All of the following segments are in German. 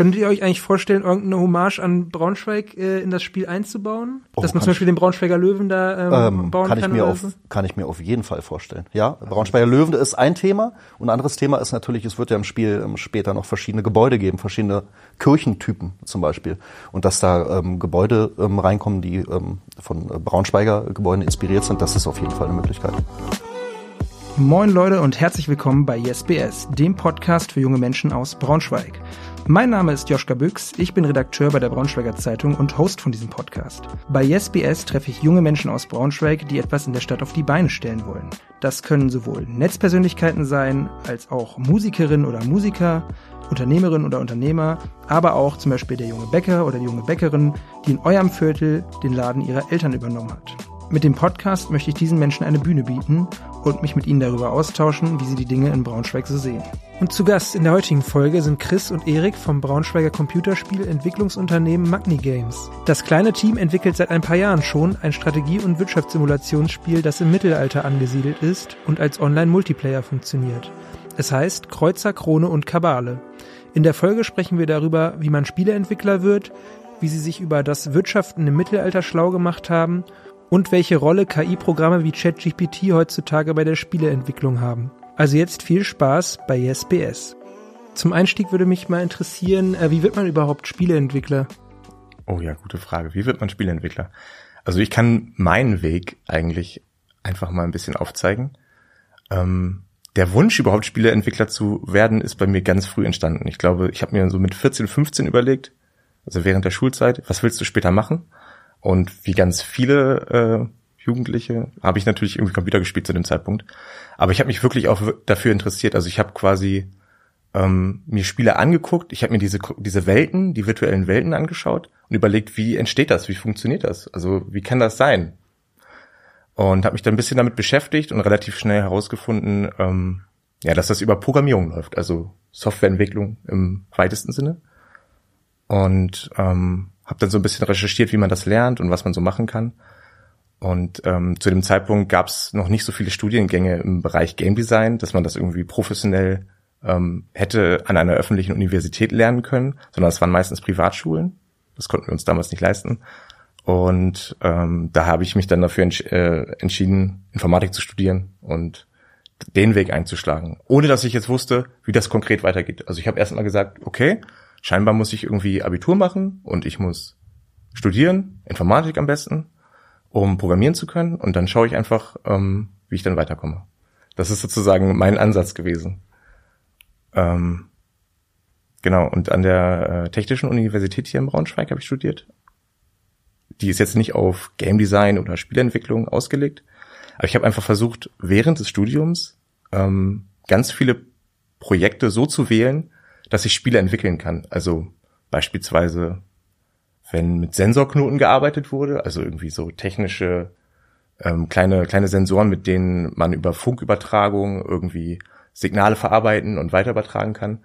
Könntet ihr euch eigentlich vorstellen, irgendeine Hommage an Braunschweig äh, in das Spiel einzubauen? Oh, Dass man zum Beispiel den Braunschweiger Löwen da ähm, ähm, bauen kann? Kann ich, mir auf, so? kann ich mir auf jeden Fall vorstellen. Ja, Braunschweiger Löwen ist ein Thema. Und ein anderes Thema ist natürlich, es wird ja im Spiel ähm, später noch verschiedene Gebäude geben, verschiedene Kirchentypen zum Beispiel. Und dass da ähm, Gebäude ähm, reinkommen, die ähm, von äh, Braunschweiger Gebäuden inspiriert sind, das ist auf jeden Fall eine Möglichkeit. Moin Leute und herzlich willkommen bei YesBS, dem Podcast für junge Menschen aus Braunschweig. Mein Name ist Joschka Büchs, ich bin Redakteur bei der Braunschweiger Zeitung und Host von diesem Podcast. Bei YesBS treffe ich junge Menschen aus Braunschweig, die etwas in der Stadt auf die Beine stellen wollen. Das können sowohl Netzpersönlichkeiten sein, als auch Musikerinnen oder Musiker, Unternehmerinnen oder Unternehmer, aber auch zum Beispiel der junge Bäcker oder die junge Bäckerin, die in eurem Viertel den Laden ihrer Eltern übernommen hat. Mit dem Podcast möchte ich diesen Menschen eine Bühne bieten und mich mit ihnen darüber austauschen, wie sie die Dinge in Braunschweig so sehen. Und zu Gast in der heutigen Folge sind Chris und Erik vom Braunschweiger Computerspiel-Entwicklungsunternehmen Magni Games. Das kleine Team entwickelt seit ein paar Jahren schon ein Strategie- und Wirtschaftssimulationsspiel, das im Mittelalter angesiedelt ist und als Online-Multiplayer funktioniert. Es heißt Kreuzer, Krone und Kabale. In der Folge sprechen wir darüber, wie man Spieleentwickler wird, wie sie sich über das Wirtschaften im Mittelalter schlau gemacht haben und welche Rolle KI-Programme wie ChatGPT heutzutage bei der Spieleentwicklung haben. Also jetzt viel Spaß bei YesBS. Zum Einstieg würde mich mal interessieren, äh, wie wird man überhaupt Spieleentwickler? Oh ja, gute Frage. Wie wird man Spieleentwickler? Also ich kann meinen Weg eigentlich einfach mal ein bisschen aufzeigen. Ähm, der Wunsch, überhaupt Spieleentwickler zu werden, ist bei mir ganz früh entstanden. Ich glaube, ich habe mir so mit 14, 15 überlegt, also während der Schulzeit, was willst du später machen? Und wie ganz viele äh, Jugendliche habe ich natürlich irgendwie Computer gespielt zu dem Zeitpunkt. Aber ich habe mich wirklich auch dafür interessiert. Also ich habe quasi ähm, mir Spiele angeguckt, ich habe mir diese, diese Welten, die virtuellen Welten angeschaut und überlegt, wie entsteht das, wie funktioniert das? Also wie kann das sein? Und habe mich dann ein bisschen damit beschäftigt und relativ schnell herausgefunden, ähm, ja, dass das über Programmierung läuft, also Softwareentwicklung im weitesten Sinne. Und ähm, habe dann so ein bisschen recherchiert, wie man das lernt und was man so machen kann. Und ähm, zu dem Zeitpunkt gab es noch nicht so viele Studiengänge im Bereich Game Design, dass man das irgendwie professionell ähm, hätte an einer öffentlichen Universität lernen können, sondern es waren meistens Privatschulen. Das konnten wir uns damals nicht leisten. Und ähm, da habe ich mich dann dafür entsch äh, entschieden, Informatik zu studieren und den Weg einzuschlagen, ohne dass ich jetzt wusste, wie das konkret weitergeht. Also ich habe erst mal gesagt, okay, scheinbar muss ich irgendwie Abitur machen und ich muss studieren, Informatik am besten, um programmieren zu können. Und dann schaue ich einfach, ähm, wie ich dann weiterkomme. Das ist sozusagen mein Ansatz gewesen. Ähm, genau, und an der äh, Technischen Universität hier in Braunschweig habe ich studiert. Die ist jetzt nicht auf Game Design oder Spielentwicklung ausgelegt. Aber ich habe einfach versucht, während des Studiums ähm, ganz viele Projekte so zu wählen, dass ich Spiele entwickeln kann. Also beispielsweise, wenn mit Sensorknoten gearbeitet wurde, also irgendwie so technische ähm, kleine kleine Sensoren, mit denen man über Funkübertragung irgendwie Signale verarbeiten und weiter übertragen kann,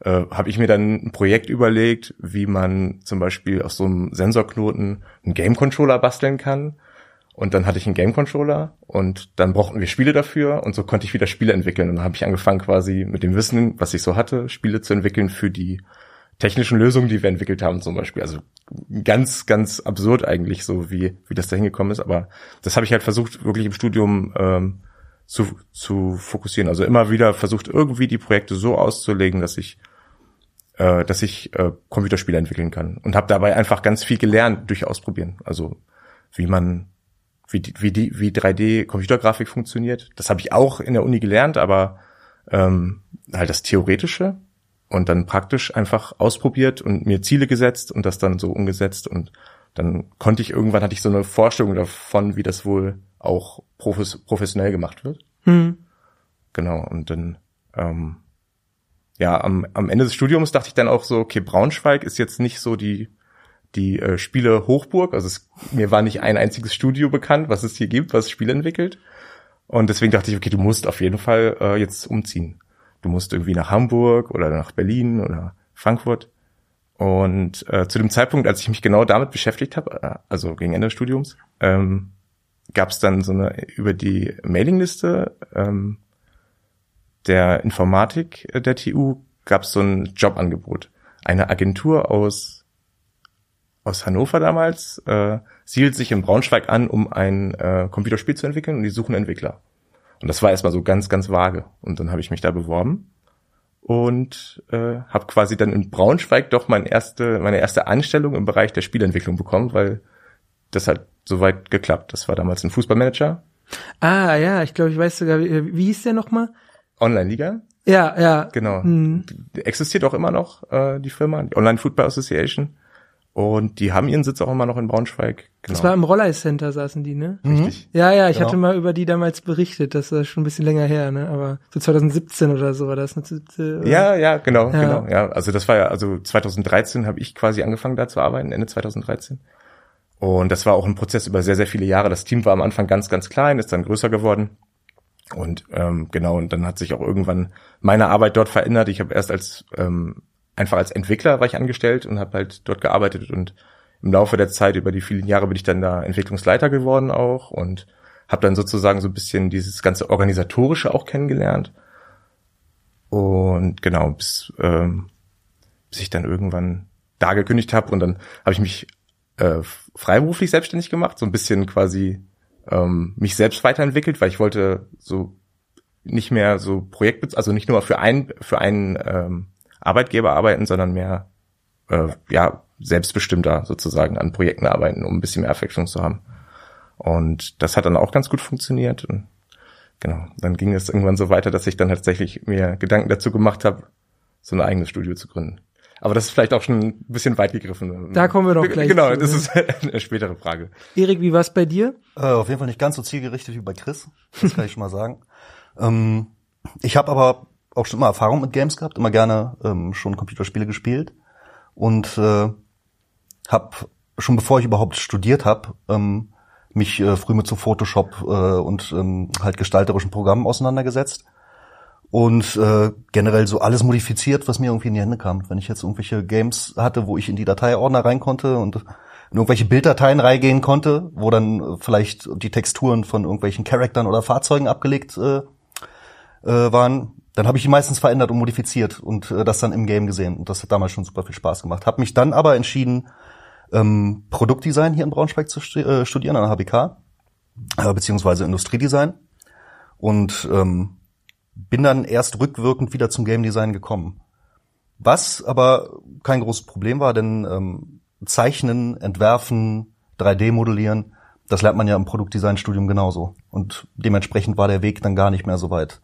äh, habe ich mir dann ein Projekt überlegt, wie man zum Beispiel aus so einem Sensorknoten einen Game Controller basteln kann und dann hatte ich einen Game Controller und dann brauchten wir Spiele dafür und so konnte ich wieder Spiele entwickeln. Und dann habe ich angefangen quasi mit dem Wissen, was ich so hatte, Spiele zu entwickeln für die technischen Lösungen, die wir entwickelt haben zum Beispiel. Also ganz, ganz absurd eigentlich so, wie, wie das da hingekommen ist. Aber das habe ich halt versucht, wirklich im Studium ähm, zu, zu fokussieren. Also immer wieder versucht, irgendwie die Projekte so auszulegen, dass ich äh, dass ich äh, Computerspiele entwickeln kann. Und habe dabei einfach ganz viel gelernt durch Ausprobieren. Also wie man wie, wie, die, wie 3D-Computergrafik funktioniert. Das habe ich auch in der Uni gelernt, aber ähm, halt das Theoretische und dann praktisch einfach ausprobiert und mir Ziele gesetzt und das dann so umgesetzt und dann konnte ich irgendwann hatte ich so eine Vorstellung davon, wie das wohl auch profes professionell gemacht wird. Mhm. Genau und dann ähm, ja am, am Ende des Studiums dachte ich dann auch so, okay Braunschweig ist jetzt nicht so die die äh, Spiele Hochburg. Also es, mir war nicht ein einziges Studio bekannt, was es hier gibt, was Spiele entwickelt. Und deswegen dachte ich, okay, du musst auf jeden Fall äh, jetzt umziehen. Du musst irgendwie nach Hamburg oder nach Berlin oder Frankfurt. Und äh, zu dem Zeitpunkt, als ich mich genau damit beschäftigt habe, äh, also gegen Ende des Studiums, ähm, gab es dann so eine über die Mailingliste ähm, der Informatik der TU gab es so ein Jobangebot eine Agentur aus aus Hannover damals äh, siedelt sich in Braunschweig an, um ein äh, Computerspiel zu entwickeln und die suchen Entwickler. Und das war erstmal so ganz, ganz vage. Und dann habe ich mich da beworben und äh, habe quasi dann in Braunschweig doch mein erste, meine erste Anstellung im Bereich der Spielentwicklung bekommen, weil das hat soweit geklappt. Das war damals ein Fußballmanager. Ah, ja, ich glaube, ich weiß sogar, wie, wie hieß der nochmal? Online-Liga. Ja, ja. Genau. Mhm. Existiert auch immer noch äh, die Firma, die Online Football Association. Und die haben ihren Sitz auch immer noch in Braunschweig. Genau. Das war im Rollei Center saßen die, ne? Richtig. Ja, ja, ich genau. hatte mal über die damals berichtet, das ist schon ein bisschen länger her, ne? Aber so 2017 oder so war das. Ne? Ja, ja, genau, ja. genau. Ja, also das war ja, also 2013 habe ich quasi angefangen da zu arbeiten, Ende 2013. Und das war auch ein Prozess über sehr, sehr viele Jahre. Das Team war am Anfang ganz, ganz klein, ist dann größer geworden. Und ähm, genau, und dann hat sich auch irgendwann meine Arbeit dort verändert. Ich habe erst als ähm, einfach als Entwickler war ich angestellt und habe halt dort gearbeitet und im Laufe der Zeit über die vielen Jahre bin ich dann da Entwicklungsleiter geworden auch und habe dann sozusagen so ein bisschen dieses ganze organisatorische auch kennengelernt. Und genau bis ähm, bis ich dann irgendwann da gekündigt habe und dann habe ich mich äh, freiberuflich selbstständig gemacht so ein bisschen quasi ähm, mich selbst weiterentwickelt weil ich wollte so nicht mehr so Projekt also nicht nur für ein für einen ähm, Arbeitgeber arbeiten, sondern mehr äh, ja selbstbestimmter sozusagen an Projekten arbeiten, um ein bisschen mehr Abwechslung zu haben. Und das hat dann auch ganz gut funktioniert. Und genau, dann ging es irgendwann so weiter, dass ich dann tatsächlich mir Gedanken dazu gemacht habe, so ein eigenes Studio zu gründen. Aber das ist vielleicht auch schon ein bisschen weit gegriffen. Da kommen wir doch gleich. Genau, zu, das ist eine spätere Frage. Erik, wie war's bei dir? Äh, auf jeden Fall nicht ganz so zielgerichtet wie bei Chris. Das kann ich schon mal sagen. Ähm, ich habe aber auch schon immer Erfahrung mit Games gehabt, immer gerne ähm, schon Computerspiele gespielt und äh, habe schon bevor ich überhaupt studiert habe, ähm, mich äh, früh mit so Photoshop äh, und ähm, halt gestalterischen Programmen auseinandergesetzt und äh, generell so alles modifiziert, was mir irgendwie in die Hände kam. Wenn ich jetzt irgendwelche Games hatte, wo ich in die Dateiordner rein konnte und in irgendwelche Bilddateien reingehen konnte, wo dann vielleicht die Texturen von irgendwelchen Charaktern oder Fahrzeugen abgelegt äh, äh, waren, dann habe ich die meistens verändert und modifiziert und äh, das dann im Game gesehen. Und das hat damals schon super viel Spaß gemacht. Habe mich dann aber entschieden, ähm, Produktdesign hier in Braunschweig zu stu äh, studieren an der HBK, äh, beziehungsweise Industriedesign. Und ähm, bin dann erst rückwirkend wieder zum Game Design gekommen. Was aber kein großes Problem war, denn ähm, Zeichnen, Entwerfen, 3D modellieren, das lernt man ja im Produktdesign-Studium genauso. Und dementsprechend war der Weg dann gar nicht mehr so weit.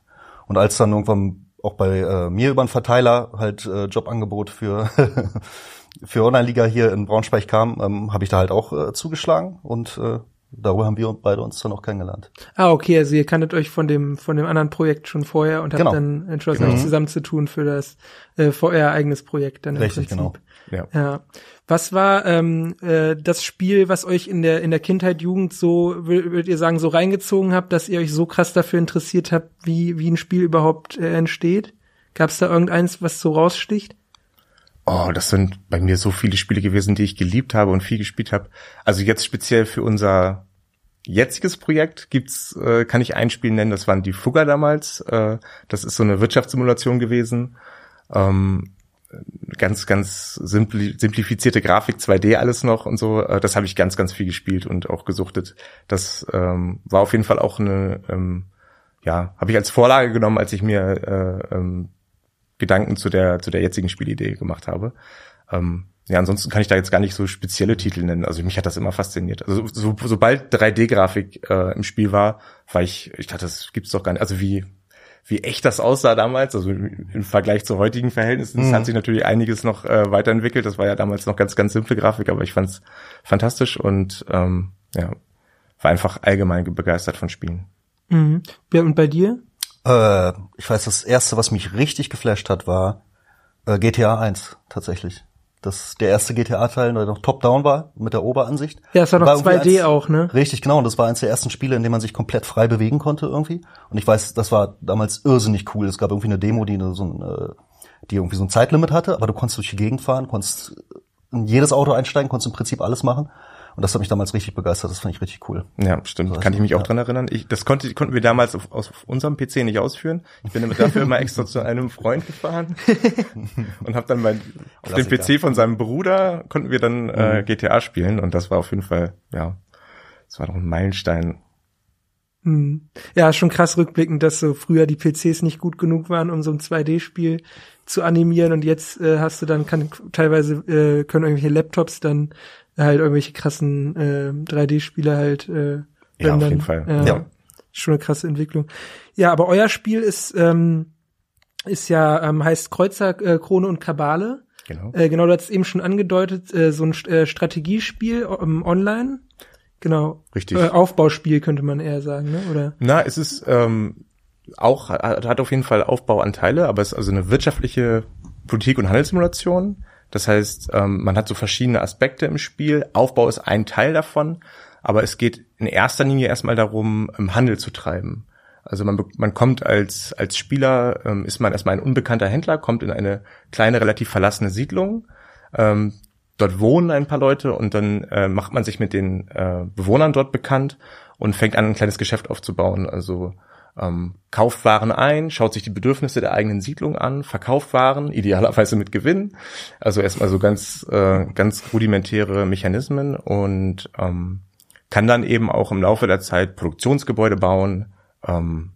Und als dann irgendwann auch bei äh, mir über einen Verteiler halt äh, Jobangebot für für Online-Liga hier in Braunschweig kam, ähm, habe ich da halt auch äh, zugeschlagen und äh, darüber haben wir beide uns dann auch kennengelernt. Ah, okay, also ihr kanntet euch von dem von dem anderen Projekt schon vorher und habt genau. dann entschlossen, genau. euch zusammen zu tun für das äh, VR eigenes Projekt dann im Richtig, Prinzip. genau. Ja. ja. Was war ähm, äh, das Spiel, was euch in der in der Kindheit, Jugend so, würdet ihr sagen, so reingezogen habt, dass ihr euch so krass dafür interessiert habt, wie wie ein Spiel überhaupt äh, entsteht? Gab es da irgendeins, was so raussticht? Oh, das sind bei mir so viele Spiele gewesen, die ich geliebt habe und viel gespielt habe. Also jetzt speziell für unser jetziges Projekt gibt's, äh, kann ich ein Spiel nennen, das waren die Fugger damals. Äh, das ist so eine Wirtschaftssimulation gewesen. Ähm, ganz, ganz simpli simplifizierte Grafik, 2D alles noch und so. Äh, das habe ich ganz, ganz viel gespielt und auch gesuchtet. Das ähm, war auf jeden Fall auch eine, ähm, ja, habe ich als Vorlage genommen, als ich mir äh, ähm, Gedanken zu der, zu der jetzigen Spielidee gemacht habe. Ähm, ja, ansonsten kann ich da jetzt gar nicht so spezielle Titel nennen. Also mich hat das immer fasziniert. Also so, sobald 3D-Grafik äh, im Spiel war, war ich, ich dachte, das gibt's doch gar nicht. Also wie wie echt das aussah damals, also im Vergleich zu heutigen Verhältnissen, mhm. hat sich natürlich einiges noch äh, weiterentwickelt. Das war ja damals noch ganz, ganz simple Grafik, aber ich fand's fantastisch und ähm, ja, war einfach allgemein begeistert von Spielen. Mhm. Ja, und bei dir? Äh, ich weiß, das erste, was mich richtig geflasht hat, war äh, GTA 1 tatsächlich das der erste GTA-Teil, der noch top-down war, mit der Oberansicht. Ja, es war noch war 2D eins, auch, ne? Richtig, genau. Und das war eins der ersten Spiele, in dem man sich komplett frei bewegen konnte irgendwie. Und ich weiß, das war damals irrsinnig cool. Es gab irgendwie eine Demo, die so ein, äh, die irgendwie so ein Zeitlimit hatte, aber du konntest durch die Gegend fahren, konntest in jedes Auto einsteigen, konntest im Prinzip alles machen. Und das hat mich damals richtig begeistert, das fand ich richtig cool. Ja, stimmt. So, Kann ich mich auch ja. dran erinnern. Ich, das konnte, konnten wir damals auf, auf unserem PC nicht ausführen. Ich bin damit dafür immer extra zu einem Freund gefahren und habe dann mein, auf dem PC von seinem Bruder konnten wir dann äh, mhm. GTA spielen und das war auf jeden Fall, ja, das war doch ein Meilenstein hm. Ja, schon krass rückblickend, dass so früher die PCs nicht gut genug waren, um so ein 2D-Spiel zu animieren und jetzt äh, hast du dann kann teilweise äh, können irgendwelche Laptops dann halt irgendwelche krassen äh, 3D-Spiele halt äh, ja, auf jeden Fall. Äh, ja. Schon eine krasse Entwicklung. Ja, aber euer Spiel ist ähm, ist ja ähm, heißt Kreuzer äh, Krone und Kabale. Genau. Äh, genau, du hast eben schon angedeutet, äh, so ein äh, Strategiespiel ähm, online. Genau. Richtig. Äh, Aufbauspiel könnte man eher sagen, ne? Oder? Na, es ist ähm, auch hat auf jeden Fall Aufbauanteile, aber es ist also eine wirtschaftliche Politik- und Handelssimulation. Das heißt, ähm, man hat so verschiedene Aspekte im Spiel. Aufbau ist ein Teil davon, aber es geht in erster Linie erstmal darum, Handel zu treiben. Also man, man kommt als, als Spieler, ähm, ist man erstmal ein unbekannter Händler, kommt in eine kleine, relativ verlassene Siedlung. Ähm, dort wohnen ein paar Leute und dann äh, macht man sich mit den äh, Bewohnern dort bekannt und fängt an, ein kleines Geschäft aufzubauen. Also ähm, kauft Waren ein, schaut sich die Bedürfnisse der eigenen Siedlung an, verkauft Waren, idealerweise mit Gewinn. Also erstmal so ganz, äh, ganz rudimentäre Mechanismen und ähm, kann dann eben auch im Laufe der Zeit Produktionsgebäude bauen, ähm,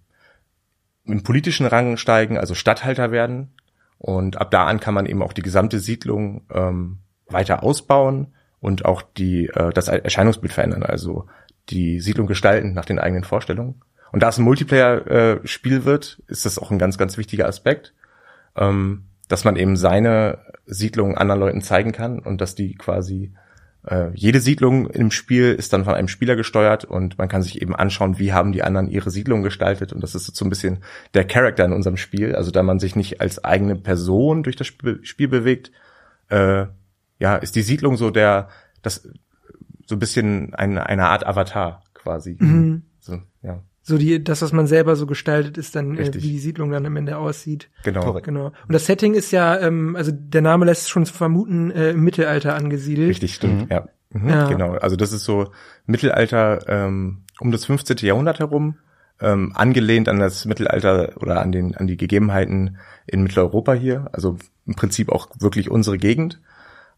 im politischen Rang steigen, also Statthalter werden. Und ab da an kann man eben auch die gesamte Siedlung ähm, weiter ausbauen und auch die, äh, das Erscheinungsbild verändern, also die Siedlung gestalten nach den eigenen Vorstellungen. Und da es ein Multiplayer-Spiel äh, wird, ist das auch ein ganz, ganz wichtiger Aspekt, ähm, dass man eben seine Siedlung anderen Leuten zeigen kann und dass die quasi äh, jede Siedlung im Spiel ist dann von einem Spieler gesteuert und man kann sich eben anschauen, wie haben die anderen ihre Siedlung gestaltet und das ist so ein bisschen der Charakter in unserem Spiel, also da man sich nicht als eigene Person durch das Spiel, Spiel bewegt, äh, ja, ist die Siedlung so der, das, so ein bisschen eine, eine Art Avatar quasi. Mhm. So, ja. So die, das, was man selber so gestaltet, ist dann, äh, wie die Siedlung dann am Ende aussieht. Genau. Korrekt. Genau. Und das Setting ist ja, ähm, also der Name lässt schon vermuten, äh, im Mittelalter angesiedelt. Richtig, stimmt, mhm. ja. Mhm, ja. Genau. Also das ist so Mittelalter ähm, um das 15. Jahrhundert herum, ähm, angelehnt an das Mittelalter oder an den an die Gegebenheiten in Mitteleuropa hier. Also im Prinzip auch wirklich unsere Gegend.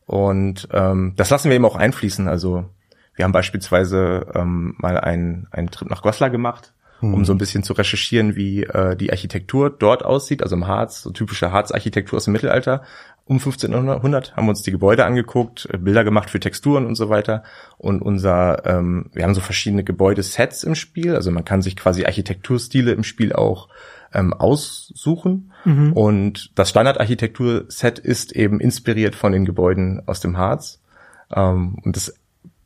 Und ähm, das lassen wir eben auch einfließen. Also wir haben beispielsweise ähm, mal einen, einen Trip nach Goslar gemacht, um hm. so ein bisschen zu recherchieren, wie äh, die Architektur dort aussieht, also im Harz, so typische Harz-Architektur aus dem Mittelalter. Um 1500 haben wir uns die Gebäude angeguckt, äh, Bilder gemacht für Texturen und so weiter. Und unser, ähm, wir haben so verschiedene Gebäudesets im Spiel, also man kann sich quasi Architekturstile im Spiel auch ähm, aussuchen. Mhm. Und das Standardarchitektur-Set ist eben inspiriert von den Gebäuden aus dem Harz. Ähm, und das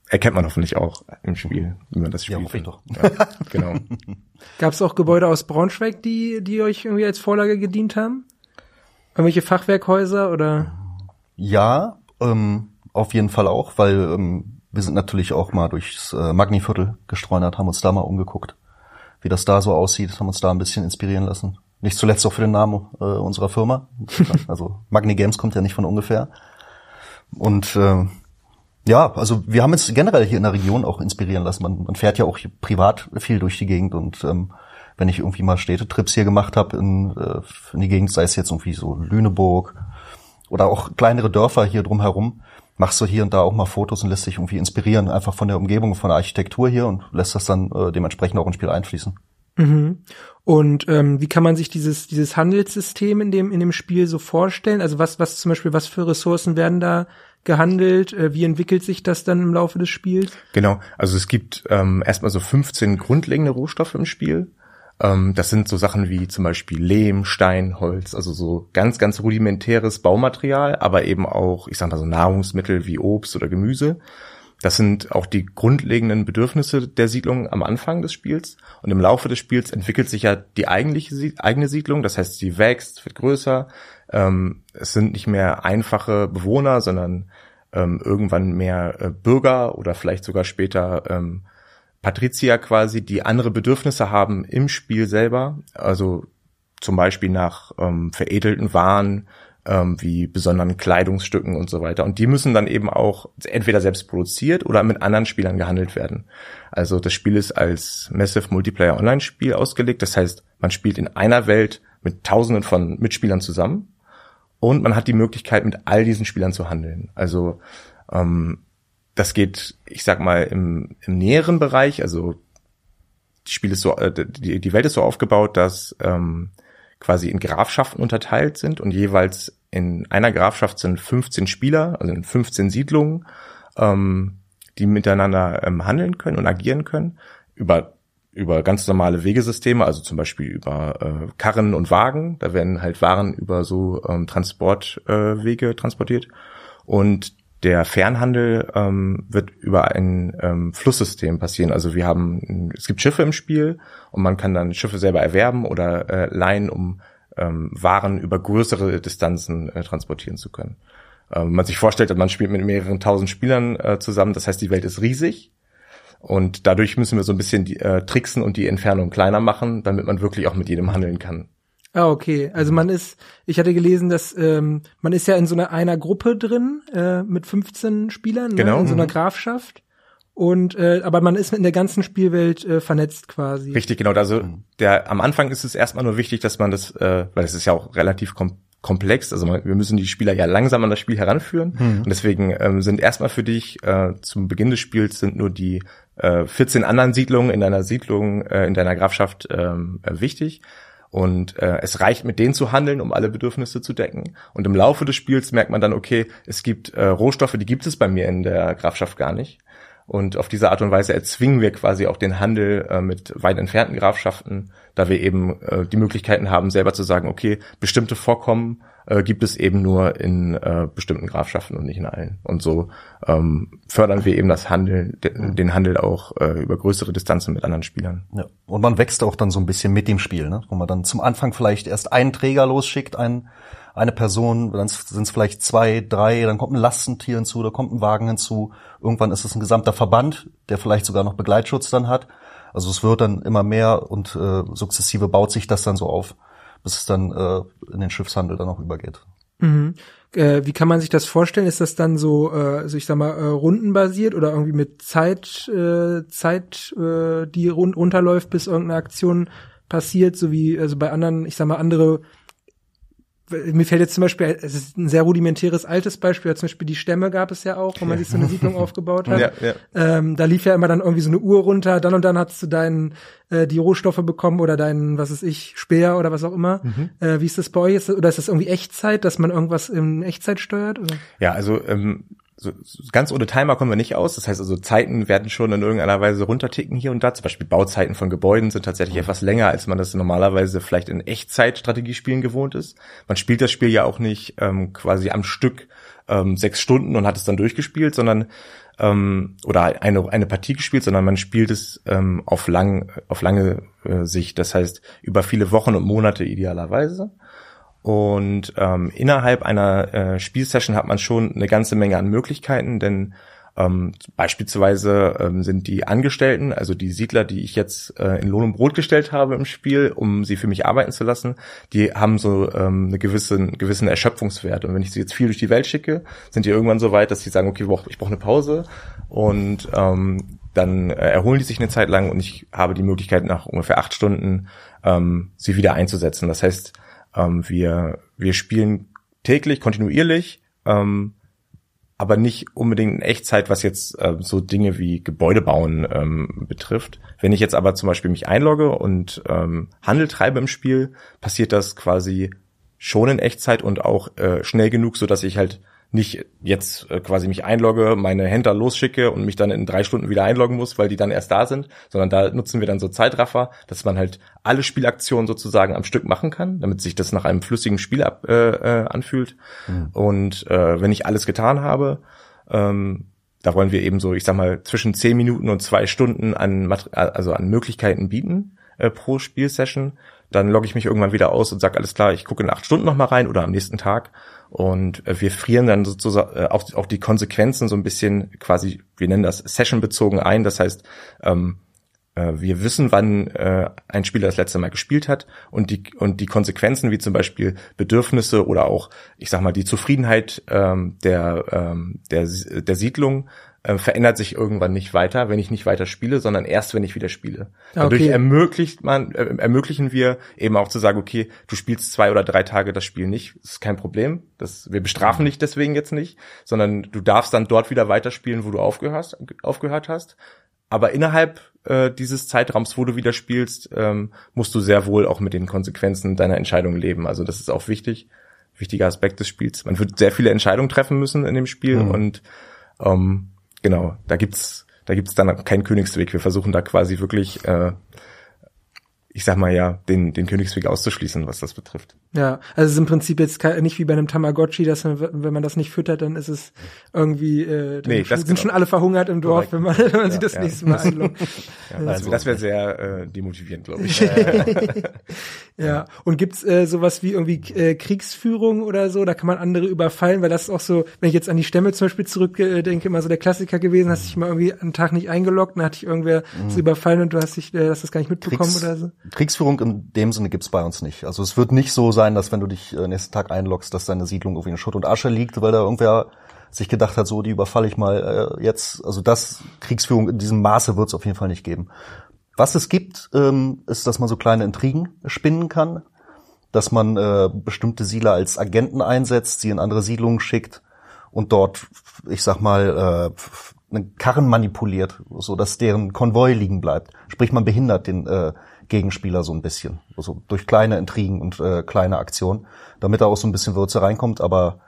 erkennt man hoffentlich auch im Spiel, wie man das spielt. Ja, hoffe ich doch. Ja, genau. Gab es auch Gebäude aus Braunschweig, die, die euch irgendwie als Vorlage gedient haben? Irgendwelche Fachwerkhäuser oder? Ja, ähm, auf jeden Fall auch, weil ähm, wir sind natürlich auch mal durchs äh, Magniviertel gestreunert, haben uns da mal umgeguckt wie das da so aussieht, haben uns da ein bisschen inspirieren lassen. Nicht zuletzt auch für den Namen äh, unserer Firma. also Magni Games kommt ja nicht von ungefähr. Und äh, ja, also wir haben uns generell hier in der Region auch inspirieren lassen. Man, man fährt ja auch privat viel durch die Gegend und ähm, wenn ich irgendwie mal Städtetrips hier gemacht habe in, äh, in die Gegend, sei es jetzt irgendwie so Lüneburg oder auch kleinere Dörfer hier drumherum, machst du hier und da auch mal Fotos und lässt dich irgendwie inspirieren, einfach von der Umgebung, von der Architektur hier und lässt das dann äh, dementsprechend auch ins Spiel einfließen. Mhm. Und ähm, wie kann man sich dieses dieses Handelssystem in dem in dem Spiel so vorstellen? Also was was zum Beispiel was für Ressourcen werden da gehandelt? Äh, wie entwickelt sich das dann im Laufe des Spiels? Genau, also es gibt ähm, erstmal so 15 grundlegende Rohstoffe im Spiel. Ähm, das sind so Sachen wie zum Beispiel Lehm, Stein, Holz, also so ganz, ganz rudimentäres Baumaterial, aber eben auch, ich sag mal so Nahrungsmittel wie Obst oder Gemüse. Das sind auch die grundlegenden Bedürfnisse der Siedlung am Anfang des Spiels. Und im Laufe des Spiels entwickelt sich ja die eigentliche eigene Siedlung. Das heißt, sie wächst, wird größer. Ähm, es sind nicht mehr einfache Bewohner, sondern ähm, irgendwann mehr äh, Bürger oder vielleicht sogar später ähm, Patrizier quasi, die andere Bedürfnisse haben im Spiel selber, also zum Beispiel nach ähm, veredelten Waren, ähm, wie besonderen Kleidungsstücken und so weiter. Und die müssen dann eben auch entweder selbst produziert oder mit anderen Spielern gehandelt werden. Also das Spiel ist als Massive Multiplayer Online-Spiel ausgelegt. Das heißt, man spielt in einer Welt mit Tausenden von Mitspielern zusammen und man hat die Möglichkeit, mit all diesen Spielern zu handeln. Also ähm, das geht, ich sag mal, im, im näheren Bereich, also die Spiel ist so, äh, die, die Welt ist so aufgebaut, dass ähm, quasi in Grafschaften unterteilt sind und jeweils in einer Grafschaft sind 15 Spieler, also in 15 Siedlungen, ähm, die miteinander ähm, handeln können und agieren können über über ganz normale Wegesysteme, also zum Beispiel über äh, Karren und Wagen. Da werden halt Waren über so ähm, Transportwege äh, transportiert. Und der Fernhandel ähm, wird über ein ähm, Flusssystem passieren. Also wir haben, es gibt Schiffe im Spiel und man kann dann Schiffe selber erwerben oder äh, leihen, um ähm, Waren über größere Distanzen äh, transportieren zu können. Ähm, man sich vorstellt, man spielt mit mehreren tausend Spielern äh, zusammen, das heißt, die Welt ist riesig. Und dadurch müssen wir so ein bisschen die, äh, tricksen und die Entfernung kleiner machen, damit man wirklich auch mit jedem handeln kann. Ah, okay. Also man ist, ich hatte gelesen, dass ähm, man ist ja in so einer, einer Gruppe drin äh, mit 15 Spielern, ne, genau. in so einer mhm. Grafschaft. Und äh, aber man ist in der ganzen Spielwelt äh, vernetzt quasi. Richtig, genau. Also der am Anfang ist es erstmal nur wichtig, dass man das, äh, weil es ist ja auch relativ kom komplex. Also wir müssen die Spieler ja langsam an das Spiel heranführen. Mhm. Und deswegen ähm, sind erstmal für dich äh, zum Beginn des Spiels sind nur die äh, 14 anderen Siedlungen in deiner Siedlung, äh, in deiner Grafschaft ähm, äh, wichtig. Und äh, es reicht, mit denen zu handeln, um alle Bedürfnisse zu decken. Und im Laufe des Spiels merkt man dann, okay, es gibt äh, Rohstoffe, die gibt es bei mir in der Grafschaft gar nicht. Und auf diese Art und Weise erzwingen wir quasi auch den Handel äh, mit weit entfernten Grafschaften, da wir eben äh, die Möglichkeiten haben, selber zu sagen, okay, bestimmte Vorkommen äh, gibt es eben nur in äh, bestimmten Grafschaften und nicht in allen. Und so ähm, fördern wir eben das Handel, den Handel auch äh, über größere Distanzen mit anderen Spielern. Ja. Und man wächst auch dann so ein bisschen mit dem Spiel, ne? wo man dann zum Anfang vielleicht erst einen Träger losschickt, einen eine Person, dann sind es vielleicht zwei, drei, dann kommt ein Lastentier hinzu, da kommt ein Wagen hinzu. Irgendwann ist es ein gesamter Verband, der vielleicht sogar noch Begleitschutz dann hat. Also es wird dann immer mehr und äh, sukzessive baut sich das dann so auf, bis es dann äh, in den Schiffshandel dann auch übergeht. Mhm. Äh, wie kann man sich das vorstellen? Ist das dann so, äh, also ich sag mal, äh, rundenbasiert oder irgendwie mit Zeit, äh, Zeit, äh, die rund runterläuft, bis irgendeine Aktion passiert, so wie also bei anderen, ich sag mal, andere mir fällt jetzt zum Beispiel, es ist ein sehr rudimentäres altes Beispiel, zum Beispiel die Stämme gab es ja auch, wo man sich so eine Siedlung aufgebaut hat. Ja, ja. Ähm, da lief ja immer dann irgendwie so eine Uhr runter, dann und dann hast du deinen äh, die Rohstoffe bekommen oder deinen, was ist ich, Speer oder was auch immer. Mhm. Äh, wie ist das bei euch? Ist das, oder ist das irgendwie Echtzeit, dass man irgendwas in Echtzeit steuert? Oder? Ja, also ähm, so, ganz ohne Timer kommen wir nicht aus. Das heißt also, Zeiten werden schon in irgendeiner Weise runterticken hier und da. Zum Beispiel Bauzeiten von Gebäuden sind tatsächlich etwas länger, als man das normalerweise vielleicht in Echtzeit-Strategiespielen gewohnt ist. Man spielt das Spiel ja auch nicht ähm, quasi am Stück ähm, sechs Stunden und hat es dann durchgespielt, sondern ähm, oder eine, eine Partie gespielt, sondern man spielt es ähm, auf lang, auf lange äh, Sicht. Das heißt, über viele Wochen und Monate idealerweise. Und ähm, innerhalb einer äh, Spielsession hat man schon eine ganze Menge an Möglichkeiten, denn ähm, beispielsweise ähm, sind die Angestellten, also die Siedler, die ich jetzt äh, in Lohn und Brot gestellt habe im Spiel, um sie für mich arbeiten zu lassen, die haben so ähm, eine gewisse, gewissen Erschöpfungswert. Und wenn ich sie jetzt viel durch die Welt schicke, sind die irgendwann so weit, dass sie sagen, okay, ich brauche brauch eine Pause. Und ähm, dann äh, erholen die sich eine Zeit lang und ich habe die Möglichkeit, nach ungefähr acht Stunden ähm, sie wieder einzusetzen. Das heißt, ähm, wir, wir spielen täglich, kontinuierlich, ähm, aber nicht unbedingt in Echtzeit, was jetzt äh, so Dinge wie Gebäude bauen ähm, betrifft. Wenn ich jetzt aber zum Beispiel mich einlogge und ähm, Handel treibe im Spiel, passiert das quasi schon in Echtzeit und auch äh, schnell genug, so dass ich halt nicht jetzt äh, quasi mich einlogge, meine Händler losschicke und mich dann in drei Stunden wieder einloggen muss, weil die dann erst da sind, sondern da nutzen wir dann so Zeitraffer, dass man halt alle Spielaktionen sozusagen am Stück machen kann, damit sich das nach einem flüssigen Spiel ab, äh, äh, anfühlt. Mhm. Und äh, wenn ich alles getan habe, ähm, da wollen wir eben so, ich sag mal, zwischen zehn Minuten und zwei Stunden an, also an Möglichkeiten bieten äh, pro Spielsession. Dann logge ich mich irgendwann wieder aus und sage, alles klar, ich gucke in acht Stunden nochmal rein oder am nächsten Tag und äh, wir frieren dann sozusagen äh, auch, auch die Konsequenzen so ein bisschen quasi, wir nennen das sessionbezogen ein. Das heißt, ähm, äh, wir wissen, wann äh, ein Spieler das letzte Mal gespielt hat und die und die Konsequenzen wie zum Beispiel Bedürfnisse oder auch, ich sag mal, die Zufriedenheit ähm, der ähm, der der Siedlung äh, verändert sich irgendwann nicht weiter, wenn ich nicht weiter spiele, sondern erst, wenn ich wieder spiele. Dadurch okay. ermöglicht man, äh, ermöglichen wir eben auch zu sagen, okay, du spielst zwei oder drei Tage das Spiel nicht, das ist kein Problem. Das, wir bestrafen dich deswegen jetzt nicht, sondern du darfst dann dort wieder weiterspielen, wo du aufgehört, aufgehört hast. Aber innerhalb äh, dieses Zeitraums, wo du wieder spielst, ähm, musst du sehr wohl auch mit den Konsequenzen deiner Entscheidung leben. Also das ist auch wichtig, wichtiger Aspekt des Spiels. Man wird sehr viele Entscheidungen treffen müssen in dem Spiel mhm. und ähm, genau, da gibt's, da gibt's dann keinen Königsweg. Wir versuchen da quasi wirklich äh, ich sag mal ja, den, den Königsweg auszuschließen, was das betrifft. Ja, also es ist im Prinzip jetzt nicht wie bei einem Tamagotchi, dass man, wenn man das nicht füttert, dann ist es irgendwie, äh, dann nee, sind genau. schon alle verhungert im Dorf, wenn man, wenn man ja, sie das ja. nächste Mal einloggt. ja, also das wäre sehr äh, demotivierend, glaube ich. ja, und gibt's äh, sowas wie irgendwie äh, Kriegsführung oder so? Da kann man andere überfallen, weil das ist auch so, wenn ich jetzt an die Stämme zum Beispiel zurückdenke, äh, immer so der Klassiker gewesen, hast dich mal irgendwie einen Tag nicht eingeloggt, dann hatte ich irgendwer mhm. so überfallen und du hast dich, äh, hast das gar nicht mitbekommen Kriegs oder so. Kriegsführung in dem Sinne gibt's bei uns nicht. Also es wird nicht so sein, dass wenn du dich äh, nächsten Tag einloggst, dass deine Siedlung irgendwie in Schutt und Asche liegt, weil da irgendwer sich gedacht hat, so die überfalle ich mal äh, jetzt. Also das Kriegsführung in diesem Maße wird's auf jeden Fall nicht geben. Was es gibt, ähm, ist, dass man so kleine Intrigen spinnen kann, dass man äh, bestimmte Siedler als Agenten einsetzt, sie in andere Siedlungen schickt und dort, ich sag mal, äh, einen Karren manipuliert, so dass deren Konvoi liegen bleibt. Sprich, man behindert den äh, Gegenspieler so ein bisschen. Also durch kleine Intrigen und äh, kleine Aktionen, damit da auch so ein bisschen Würze reinkommt, aber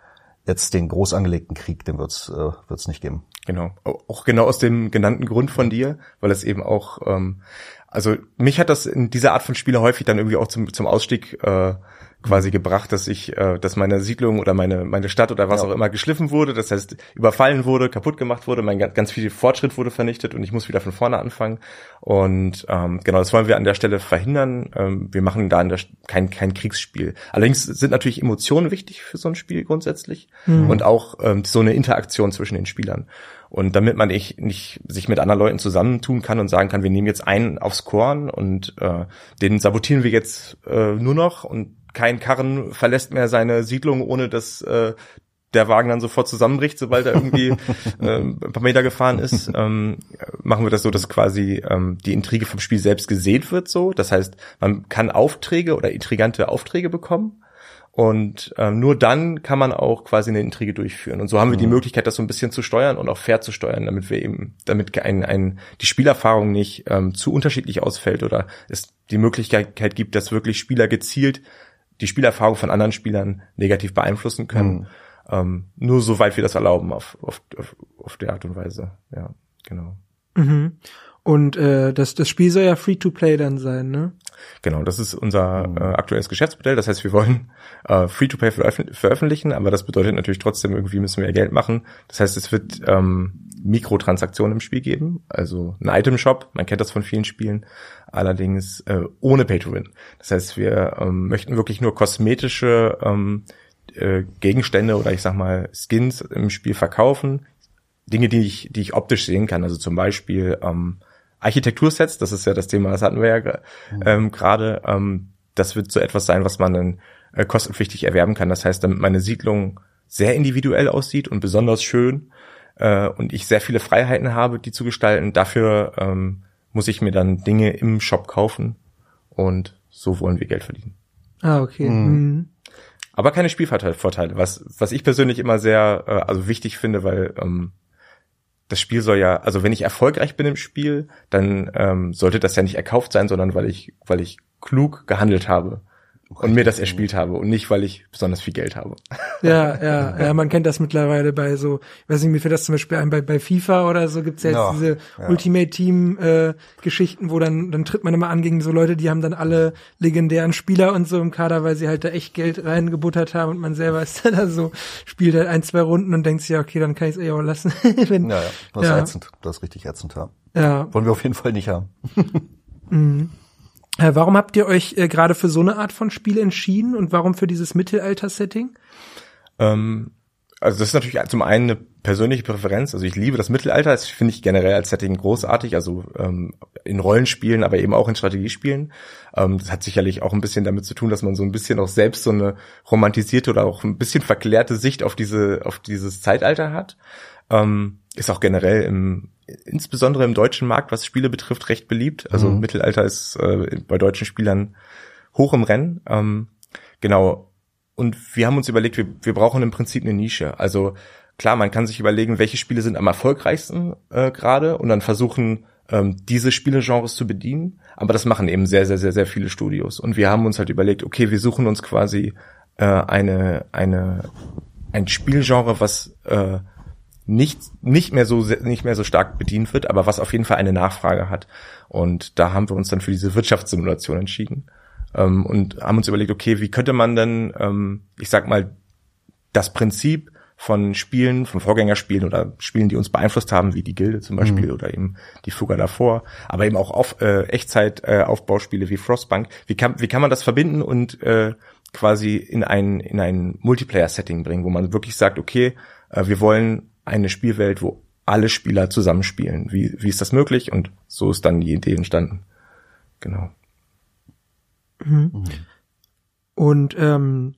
jetzt den groß angelegten Krieg, den wird's äh, wird's nicht geben. Genau, auch genau aus dem genannten Grund von dir, weil es eben auch, ähm, also mich hat das in dieser Art von Spiele häufig dann irgendwie auch zum zum Ausstieg äh, quasi gebracht, dass ich, äh, dass meine Siedlung oder meine meine Stadt oder was ja. auch immer geschliffen wurde, das heißt überfallen wurde, kaputt gemacht wurde, mein ganz viel Fortschritt wurde vernichtet und ich muss wieder von vorne anfangen. Und ähm, genau, das wollen wir an der Stelle verhindern. Ähm, wir machen da der, kein kein Kriegsspiel. Allerdings sind natürlich Emotionen wichtig für so ein Spiel grundsätzlich mhm. und auch ähm, so eine Interaktion zwischen den Spielern. Und damit man nicht, nicht sich mit anderen Leuten zusammentun kann und sagen kann, wir nehmen jetzt einen aufs Korn und äh, den sabotieren wir jetzt äh, nur noch und kein Karren verlässt mehr seine Siedlung, ohne dass äh, der Wagen dann sofort zusammenbricht, sobald er irgendwie äh, ein paar Meter gefahren ist, ähm, machen wir das so, dass quasi ähm, die Intrige vom Spiel selbst gesät wird so. Das heißt, man kann Aufträge oder intrigante Aufträge bekommen und ähm, nur dann kann man auch quasi eine Intrige durchführen. Und so haben wir die mhm. Möglichkeit, das so ein bisschen zu steuern und auch fair zu steuern, damit wir eben, damit ein, ein, die Spielerfahrung nicht ähm, zu unterschiedlich ausfällt oder es die Möglichkeit gibt, dass wirklich Spieler gezielt die Spielerfahrung von anderen Spielern negativ beeinflussen können. Mhm. Ähm, nur soweit wir das erlauben auf, auf, auf, auf der Art und Weise. Ja, genau. Mhm. Und äh, das, das Spiel soll ja Free-to-Play dann sein, ne? Genau, das ist unser mhm. äh, aktuelles Geschäftsmodell. Das heißt, wir wollen äh, Free-to-Play veröffentlichen, aber das bedeutet natürlich trotzdem, irgendwie müssen wir Geld machen. Das heißt, es wird ähm, Mikrotransaktionen im Spiel geben, also ein Item-Shop, man kennt das von vielen Spielen, allerdings äh, ohne Pay-to-Win. Das heißt, wir ähm, möchten wirklich nur kosmetische ähm, äh, Gegenstände oder ich sag mal Skins im Spiel verkaufen. Dinge, die ich, die ich optisch sehen kann, also zum Beispiel ähm, Architektursets, das ist ja das Thema, das hatten wir ja mhm. ähm, gerade. Ähm, das wird so etwas sein, was man dann äh, kostenpflichtig erwerben kann. Das heißt, damit meine Siedlung sehr individuell aussieht und besonders schön äh, und ich sehr viele Freiheiten habe, die zu gestalten, dafür ähm, muss ich mir dann Dinge im Shop kaufen und so wollen wir Geld verdienen. Ah, okay. Mhm. Mhm. Aber keine Spielvorteile, was, was ich persönlich immer sehr äh, also wichtig finde, weil ähm, das Spiel soll ja, also wenn ich erfolgreich bin im Spiel, dann ähm, sollte das ja nicht erkauft sein, sondern weil ich, weil ich klug gehandelt habe und mir das erspielt habe und nicht, weil ich besonders viel Geld habe. Ja, ja, ja, man kennt das mittlerweile bei so, ich weiß nicht, mir fällt das zum Beispiel ein, bei, bei FIFA oder so gibt's ja jetzt ja, diese ja. Ultimate Team äh, Geschichten, wo dann, dann tritt man immer an gegen so Leute, die haben dann alle legendären Spieler und so im Kader, weil sie halt da echt Geld reingebuttert haben und man selber ist da so, spielt halt ein, zwei Runden und denkt sich, ja, okay, dann kann ich es eh auch lassen. Wenn, ja, ja, das ist ätzend, das ist richtig ätzend, ja. Ja. Wollen wir auf jeden Fall nicht haben. mhm. Äh, warum habt ihr euch äh, gerade für so eine Art von Spiel entschieden und warum für dieses Mittelalter-Setting? Ähm, also das ist natürlich zum einen eine persönliche Präferenz. Also ich liebe das Mittelalter, das finde ich generell als Setting großartig, also ähm, in Rollenspielen, aber eben auch in Strategiespielen. Ähm, das hat sicherlich auch ein bisschen damit zu tun, dass man so ein bisschen auch selbst so eine romantisierte oder auch ein bisschen verklärte Sicht auf diese, auf dieses Zeitalter hat. Ähm, ist auch generell im, insbesondere im deutschen Markt, was Spiele betrifft, recht beliebt. Also mhm. Mittelalter ist äh, bei deutschen Spielern hoch im Rennen. Ähm, genau, und wir haben uns überlegt, wir, wir brauchen im Prinzip eine Nische. Also klar, man kann sich überlegen, welche Spiele sind am erfolgreichsten äh, gerade und dann versuchen, ähm, diese Spielegenres zu bedienen. Aber das machen eben sehr, sehr, sehr, sehr viele Studios. Und wir haben uns halt überlegt, okay, wir suchen uns quasi äh, eine, eine, ein Spielgenre, was äh, nicht, nicht mehr so, nicht mehr so stark bedient wird, aber was auf jeden Fall eine Nachfrage hat. Und da haben wir uns dann für diese Wirtschaftssimulation entschieden ähm, und haben uns überlegt, okay, wie könnte man denn, ähm, ich sag mal, das Prinzip von Spielen, von Vorgängerspielen oder Spielen, die uns beeinflusst haben, wie die Gilde zum Beispiel mhm. oder eben die Fuga davor, aber eben auch auf äh, Echtzeit-Aufbauspiele äh, wie Frostbank. Wie kann, wie kann man das verbinden und äh, quasi in ein, in ein Multiplayer-Setting bringen, wo man wirklich sagt, okay, äh, wir wollen eine Spielwelt, wo alle Spieler zusammenspielen. Wie, wie ist das möglich? Und so ist dann die Idee entstanden. Genau. Mhm. mhm. Und ähm,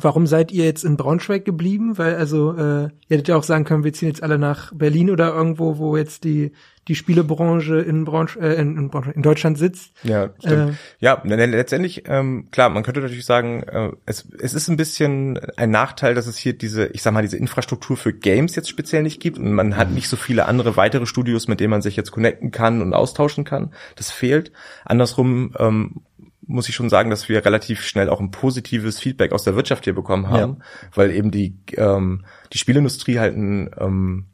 warum seid ihr jetzt in Braunschweig geblieben? Weil also äh, ihr hättet ja auch sagen können, wir ziehen jetzt alle nach Berlin oder irgendwo, wo jetzt die die Spielebranche in, Braunsch äh, in, in, in Deutschland sitzt. Ja, stimmt. Äh, ja, letztendlich, ähm, klar, man könnte natürlich sagen, äh, es, es ist ein bisschen ein Nachteil, dass es hier diese, ich sag mal, diese Infrastruktur für Games jetzt speziell nicht gibt und man hat nicht so viele andere weitere Studios, mit denen man sich jetzt connecten kann und austauschen kann. Das fehlt. Andersrum ähm, muss ich schon sagen, dass wir relativ schnell auch ein positives Feedback aus der Wirtschaft hier bekommen haben, ja. weil eben die ähm, die Spielindustrie halt ein ähm,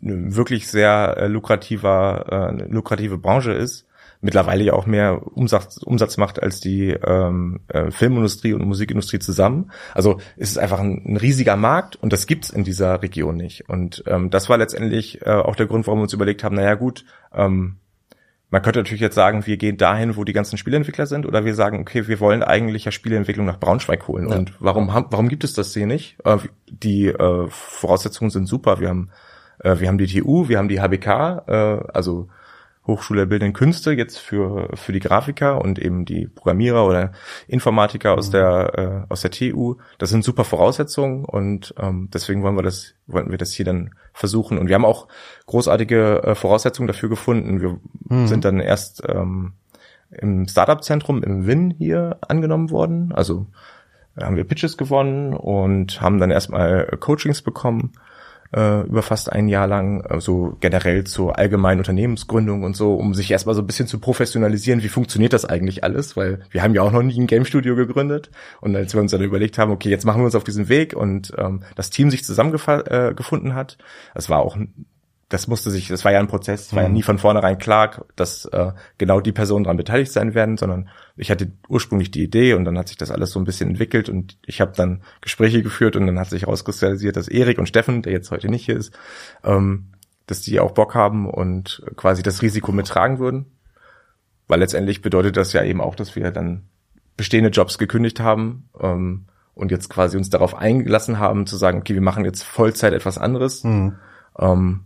wirklich sehr äh, lukrativer äh, lukrative Branche ist, mittlerweile ja auch mehr Umsatz, Umsatz macht als die ähm, äh, Filmindustrie und Musikindustrie zusammen. Also es ist einfach ein, ein, riesiger Markt und das gibt's in dieser Region nicht. Und ähm, das war letztendlich äh, auch der Grund, warum wir uns überlegt haben, naja gut, ähm, man könnte natürlich jetzt sagen, wir gehen dahin, wo die ganzen Spieleentwickler sind, oder wir sagen, okay, wir wollen eigentlich ja Spieleentwicklung nach Braunschweig holen. Ja. Und warum haben, warum gibt es das hier nicht? Äh, die äh, Voraussetzungen sind super. Wir haben, äh, wir haben die TU, wir haben die HBK, äh, also Hochschule der Bildenden Künste jetzt für für die Grafiker und eben die Programmierer oder Informatiker aus mhm. der äh, aus der TU. Das sind super Voraussetzungen und ähm, deswegen wollen wir das wollten wir das hier dann versuchen und wir haben auch großartige äh, Voraussetzungen dafür gefunden. Wir mhm. sind dann erst ähm, im Startup Zentrum im Win hier angenommen worden, also haben wir Pitches gewonnen und haben dann erstmal Coachings bekommen äh, über fast ein Jahr lang, so generell zur allgemeinen Unternehmensgründung und so, um sich erstmal so ein bisschen zu professionalisieren, wie funktioniert das eigentlich alles, weil wir haben ja auch noch nie ein Game Studio gegründet. Und als wir uns dann überlegt haben, okay, jetzt machen wir uns auf diesen Weg und ähm, das Team sich zusammengefunden äh, hat, es war auch das musste sich, das war ja ein Prozess, es war ja mhm. nie von vornherein klar, dass äh, genau die Personen daran beteiligt sein werden, sondern ich hatte ursprünglich die Idee und dann hat sich das alles so ein bisschen entwickelt und ich habe dann Gespräche geführt und dann hat sich herauskristallisiert, dass Erik und Steffen, der jetzt heute nicht hier ist, ähm, dass die auch Bock haben und quasi das Risiko mittragen würden. Weil letztendlich bedeutet das ja eben auch, dass wir dann bestehende Jobs gekündigt haben ähm, und jetzt quasi uns darauf eingelassen haben, zu sagen, okay, wir machen jetzt Vollzeit etwas anderes. Mhm. Ähm,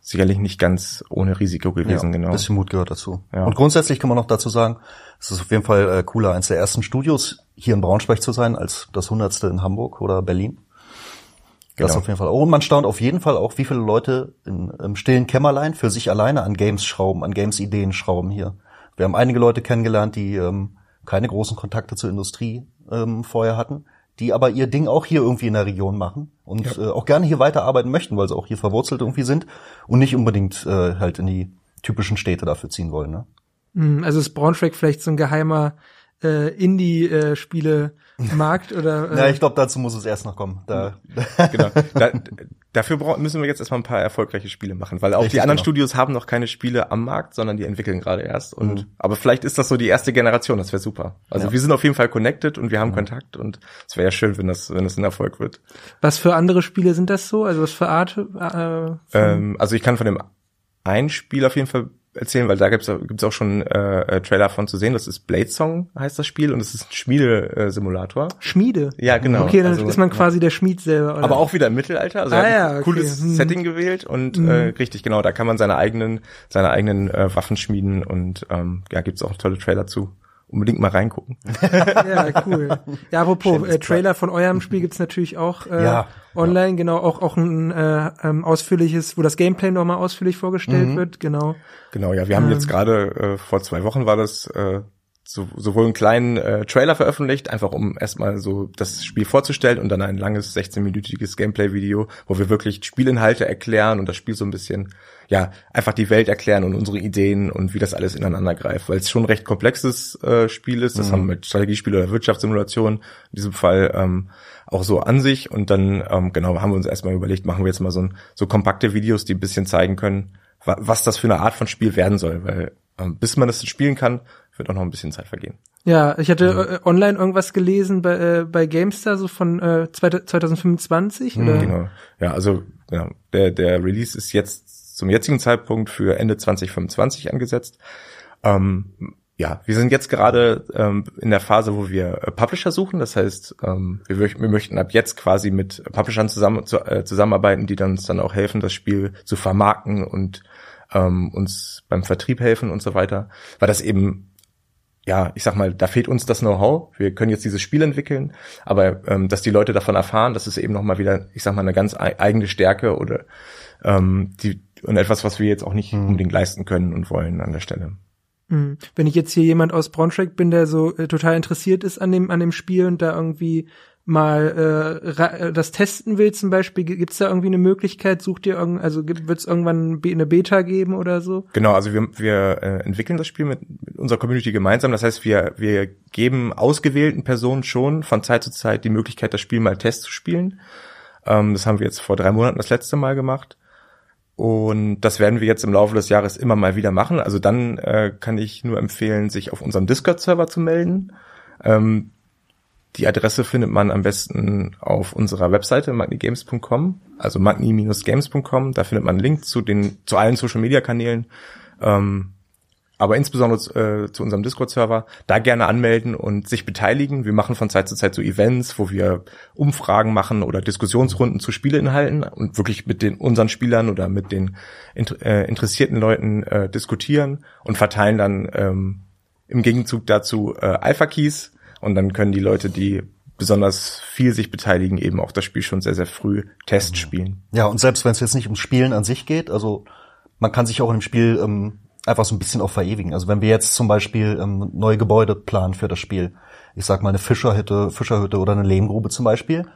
sicherlich nicht ganz ohne Risiko gewesen, ja, genau. Ein bisschen Mut gehört dazu. Ja. Und grundsätzlich kann man noch dazu sagen, es ist auf jeden Fall äh, cooler, eines der ersten Studios hier in Braunschweig zu sein, als das hundertste in Hamburg oder Berlin. Genau. Das auf jeden Fall. Und man staunt auf jeden Fall auch, wie viele Leute in, im stillen Kämmerlein für sich alleine an Games schrauben, an Games-Ideen schrauben hier. Wir haben einige Leute kennengelernt, die ähm, keine großen Kontakte zur Industrie ähm, vorher hatten, die aber ihr Ding auch hier irgendwie in der Region machen und ja. äh, auch gerne hier weiterarbeiten möchten, weil sie auch hier verwurzelt irgendwie sind und nicht unbedingt äh, halt in die typischen Städte dafür ziehen wollen. Ne? Hm, also ist Braunschweig vielleicht so ein geheimer äh, Indie-Spiele Markt oder? Äh ja, ich glaube, dazu muss es erst noch kommen. Da. genau. Da, dafür müssen wir jetzt erstmal ein paar erfolgreiche Spiele machen, weil auch Richtig, die anderen genau. Studios haben noch keine Spiele am Markt, sondern die entwickeln gerade erst. Und mhm. aber vielleicht ist das so die erste Generation. Das wäre super. Also ja. wir sind auf jeden Fall connected und wir haben mhm. Kontakt und es wäre ja schön, wenn das wenn das ein Erfolg wird. Was für andere Spiele sind das so? Also was für Art? Äh, ähm, also ich kann von dem ein Spiel auf jeden Fall erzählen, weil da gibt's gibt's auch schon äh, äh, Trailer von zu sehen. Das ist Blade Song heißt das Spiel und es ist ein Schmiedesimulator. Schmiede? Ja, genau. Okay, dann also, ist man quasi der Schmied selber. Oder? Aber auch wieder im Mittelalter. Also ah, ja, okay. cooles hm. Setting gewählt und hm. äh, richtig, genau, da kann man seine eigenen, seine eigenen äh, Waffen schmieden und ähm, ja, gibt's auch tolle Trailer zu unbedingt mal reingucken. ja, cool. Ja, apropos, äh, Trailer von eurem Spiel gibt's natürlich auch äh, ja, online, ja. genau, auch auch ein äh, ähm, ausführliches, wo das Gameplay nochmal ausführlich vorgestellt mhm. wird, genau. Genau, ja, wir haben ähm, jetzt gerade äh, vor zwei Wochen war das äh, so, sowohl einen kleinen äh, Trailer veröffentlicht, einfach um erstmal so das Spiel vorzustellen und dann ein langes 16-minütiges Gameplay-Video, wo wir wirklich Spielinhalte erklären und das Spiel so ein bisschen, ja, einfach die Welt erklären und unsere Ideen und wie das alles ineinander greift, weil es schon ein recht komplexes äh, Spiel ist. Das mhm. haben wir mit Strategiespiel oder Wirtschaftssimulation in diesem Fall ähm, auch so an sich und dann, ähm, genau, haben wir uns erstmal überlegt, machen wir jetzt mal so, ein, so kompakte Videos, die ein bisschen zeigen können, was das für eine Art von Spiel werden soll, weil ähm, bis man das spielen kann, wird auch noch ein bisschen Zeit vergehen. Ja, ich hatte mhm. äh, online irgendwas gelesen bei, äh, bei GameStar, so von äh, 2025. Mhm, oder? Genau. Ja, also genau, der, der Release ist jetzt zum jetzigen Zeitpunkt für Ende 2025 angesetzt. Ähm, ja, wir sind jetzt gerade ähm, in der Phase, wo wir äh, Publisher suchen. Das heißt, ähm, wir, wir, möchten ab jetzt quasi mit Publishern zusammen, zu, äh, zusammenarbeiten, die dann uns dann auch helfen, das Spiel zu vermarkten und ähm, uns beim Vertrieb helfen und so weiter, weil das eben ja, ich sag mal, da fehlt uns das Know-how. Wir können jetzt dieses Spiel entwickeln, aber ähm, dass die Leute davon erfahren, das ist eben nochmal wieder, ich sag mal, eine ganz eigene Stärke oder ähm, die und etwas, was wir jetzt auch nicht hm. unbedingt leisten können und wollen an der Stelle. Hm. Wenn ich jetzt hier jemand aus Braunschweig bin, der so äh, total interessiert ist an dem an dem Spiel und da irgendwie mal äh, äh, das testen will zum Beispiel, gibt's da irgendwie eine Möglichkeit? Sucht ihr irgend, also wird es irgendwann eine Beta geben oder so? Genau, also wir, wir äh, entwickeln das Spiel mit, mit unserer Community gemeinsam. Das heißt, wir, wir geben ausgewählten Personen schon von Zeit zu Zeit die Möglichkeit, das Spiel mal Test zu spielen. Ähm, das haben wir jetzt vor drei Monaten das letzte Mal gemacht. Und das werden wir jetzt im Laufe des Jahres immer mal wieder machen. Also dann äh, kann ich nur empfehlen, sich auf unserem Discord-Server zu melden. Ähm, die Adresse findet man am besten auf unserer Webseite magnigames.com, also magni-games.com. Da findet man einen Link zu den zu allen Social Media Kanälen, ähm, aber insbesondere äh, zu unserem Discord-Server. Da gerne anmelden und sich beteiligen. Wir machen von Zeit zu Zeit so Events, wo wir Umfragen machen oder Diskussionsrunden zu Spieleinhalten und wirklich mit den unseren Spielern oder mit den äh, interessierten Leuten äh, diskutieren und verteilen dann ähm, im Gegenzug dazu äh, Alpha Keys und dann können die Leute, die besonders viel sich beteiligen, eben auch das Spiel schon sehr, sehr früh Test spielen. Ja, und selbst wenn es jetzt nicht ums Spielen an sich geht, also man kann sich auch in dem Spiel ähm, einfach so ein bisschen auch verewigen. Also wenn wir jetzt zum Beispiel ähm, neue Gebäude planen für das Spiel, ich sag mal eine Fischerhütte, Fischerhütte oder eine Lehmgrube zum Beispiel,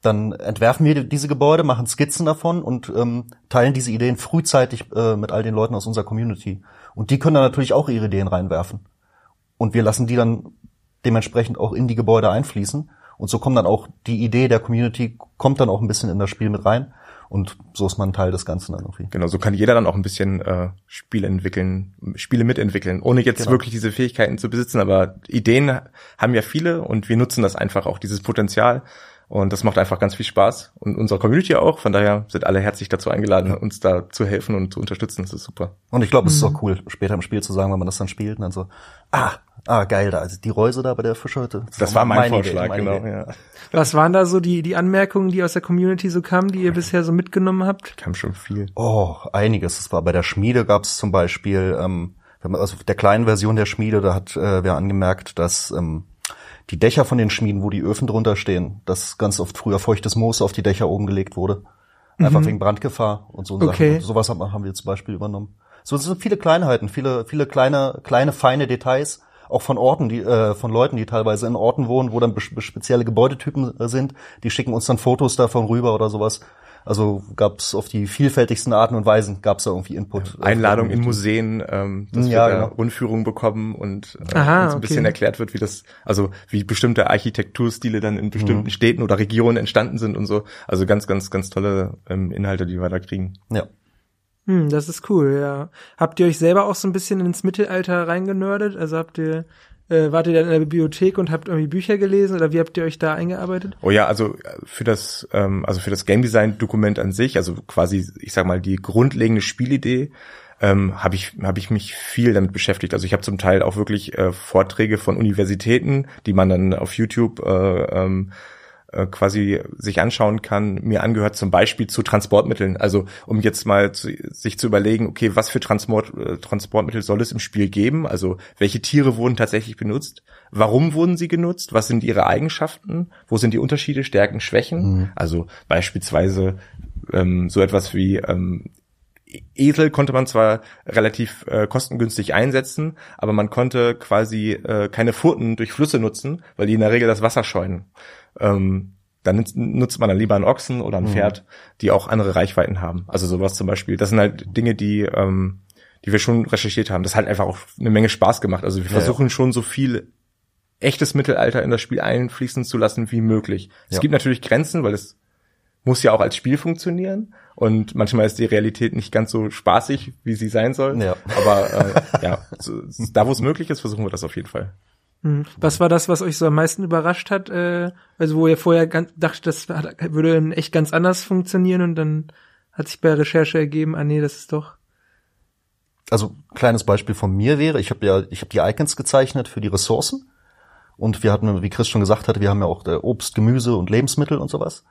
dann entwerfen wir diese Gebäude, machen Skizzen davon und ähm, teilen diese Ideen frühzeitig äh, mit all den Leuten aus unserer Community. Und die können dann natürlich auch ihre Ideen reinwerfen. Und wir lassen die dann dementsprechend auch in die Gebäude einfließen. Und so kommt dann auch die Idee der Community, kommt dann auch ein bisschen in das Spiel mit rein. Und so ist man Teil des Ganzen dann irgendwie. Genau, so kann jeder dann auch ein bisschen äh, Spiele entwickeln, Spiele mitentwickeln, ohne jetzt genau. wirklich diese Fähigkeiten zu besitzen. Aber Ideen haben ja viele und wir nutzen das einfach auch, dieses Potenzial. Und das macht einfach ganz viel Spaß. Und unserer Community auch. Von daher sind alle herzlich dazu eingeladen, uns da zu helfen und zu unterstützen. Das ist super. Und ich glaube, es ist auch mhm. cool, später im Spiel zu sagen, wenn man das dann spielt und dann so, ah, ah, geil, da, also die Reuse da bei der Fischerhütte. Das, das war mein Vorschlag, Idee, genau, Idee. ja. Was waren da so die, die Anmerkungen, die aus der Community so kamen, die ihr bisher so mitgenommen habt? Kam schon viel. Oh, einiges. Es war bei der Schmiede gab es zum Beispiel, ähm, also der kleinen Version der Schmiede, da hat äh, wer angemerkt, dass ähm, die Dächer von den Schmieden, wo die Öfen drunter stehen, dass ganz oft früher feuchtes Moos auf die Dächer oben gelegt wurde. Einfach mhm. wegen Brandgefahr und so okay. Sachen. Sowas haben wir zum Beispiel übernommen. So es sind viele Kleinheiten, viele, viele kleine, kleine, feine Details, auch von Orten, die, äh, von Leuten, die teilweise in Orten wohnen, wo dann spezielle Gebäudetypen äh, sind, die schicken uns dann Fotos davon rüber oder sowas. Also gab es auf die vielfältigsten Arten und Weisen gab es da irgendwie Input. Einladung in Museen, ähm, dass ja, wir da genau. Rundführungen bekommen und äh, Aha, uns ein okay. bisschen erklärt wird, wie das, also wie bestimmte Architekturstile dann in bestimmten mhm. Städten oder Regionen entstanden sind und so. Also ganz, ganz, ganz tolle ähm, Inhalte, die wir da kriegen. Ja. Hm, das ist cool, ja. Habt ihr euch selber auch so ein bisschen ins Mittelalter reingenördet? Also habt ihr äh, wart ihr dann in der Bibliothek und habt irgendwie Bücher gelesen oder wie habt ihr euch da eingearbeitet? Oh ja, also äh, für das, ähm, also für das Game Design Dokument an sich, also quasi, ich sag mal, die grundlegende Spielidee, ähm, habe ich habe ich mich viel damit beschäftigt. Also ich habe zum Teil auch wirklich äh, Vorträge von Universitäten, die man dann auf YouTube äh, ähm, äh, quasi sich anschauen kann, mir angehört zum Beispiel zu Transportmitteln. Also um jetzt mal zu, sich zu überlegen, okay, was für Transport, äh, Transportmittel soll es im Spiel geben? Also welche Tiere wurden tatsächlich benutzt? Warum wurden sie genutzt? Was sind ihre Eigenschaften? Wo sind die Unterschiede, Stärken, Schwächen? Mhm. Also beispielsweise ähm, so etwas wie ähm, Esel konnte man zwar relativ äh, kostengünstig einsetzen, aber man konnte quasi äh, keine Furten durch Flüsse nutzen, weil die in der Regel das Wasser scheuen. Ähm, dann nutzt man dann lieber einen Ochsen oder ein mhm. Pferd, die auch andere Reichweiten haben. Also sowas zum Beispiel. Das sind halt Dinge, die, ähm, die wir schon recherchiert haben. Das hat einfach auch eine Menge Spaß gemacht. Also wir ja, versuchen ja. schon so viel echtes Mittelalter in das Spiel einfließen zu lassen wie möglich. Es gibt natürlich Grenzen, weil es muss ja auch als Spiel funktionieren und manchmal ist die Realität nicht ganz so spaßig, wie sie sein soll. Ja. Aber äh, ja, so, da wo es möglich ist, versuchen wir das auf jeden Fall. Hm. Was war das, was euch so am meisten überrascht hat? Äh, also wo ihr vorher ganz, dachtet, das würde echt ganz anders funktionieren und dann hat sich bei Recherche ergeben, ah nee, das ist doch. Also kleines Beispiel von mir wäre, ich habe ja, ich habe die Icons gezeichnet für die Ressourcen und wir hatten, wie Chris schon gesagt hatte, wir haben ja auch äh, Obst, Gemüse und Lebensmittel und sowas.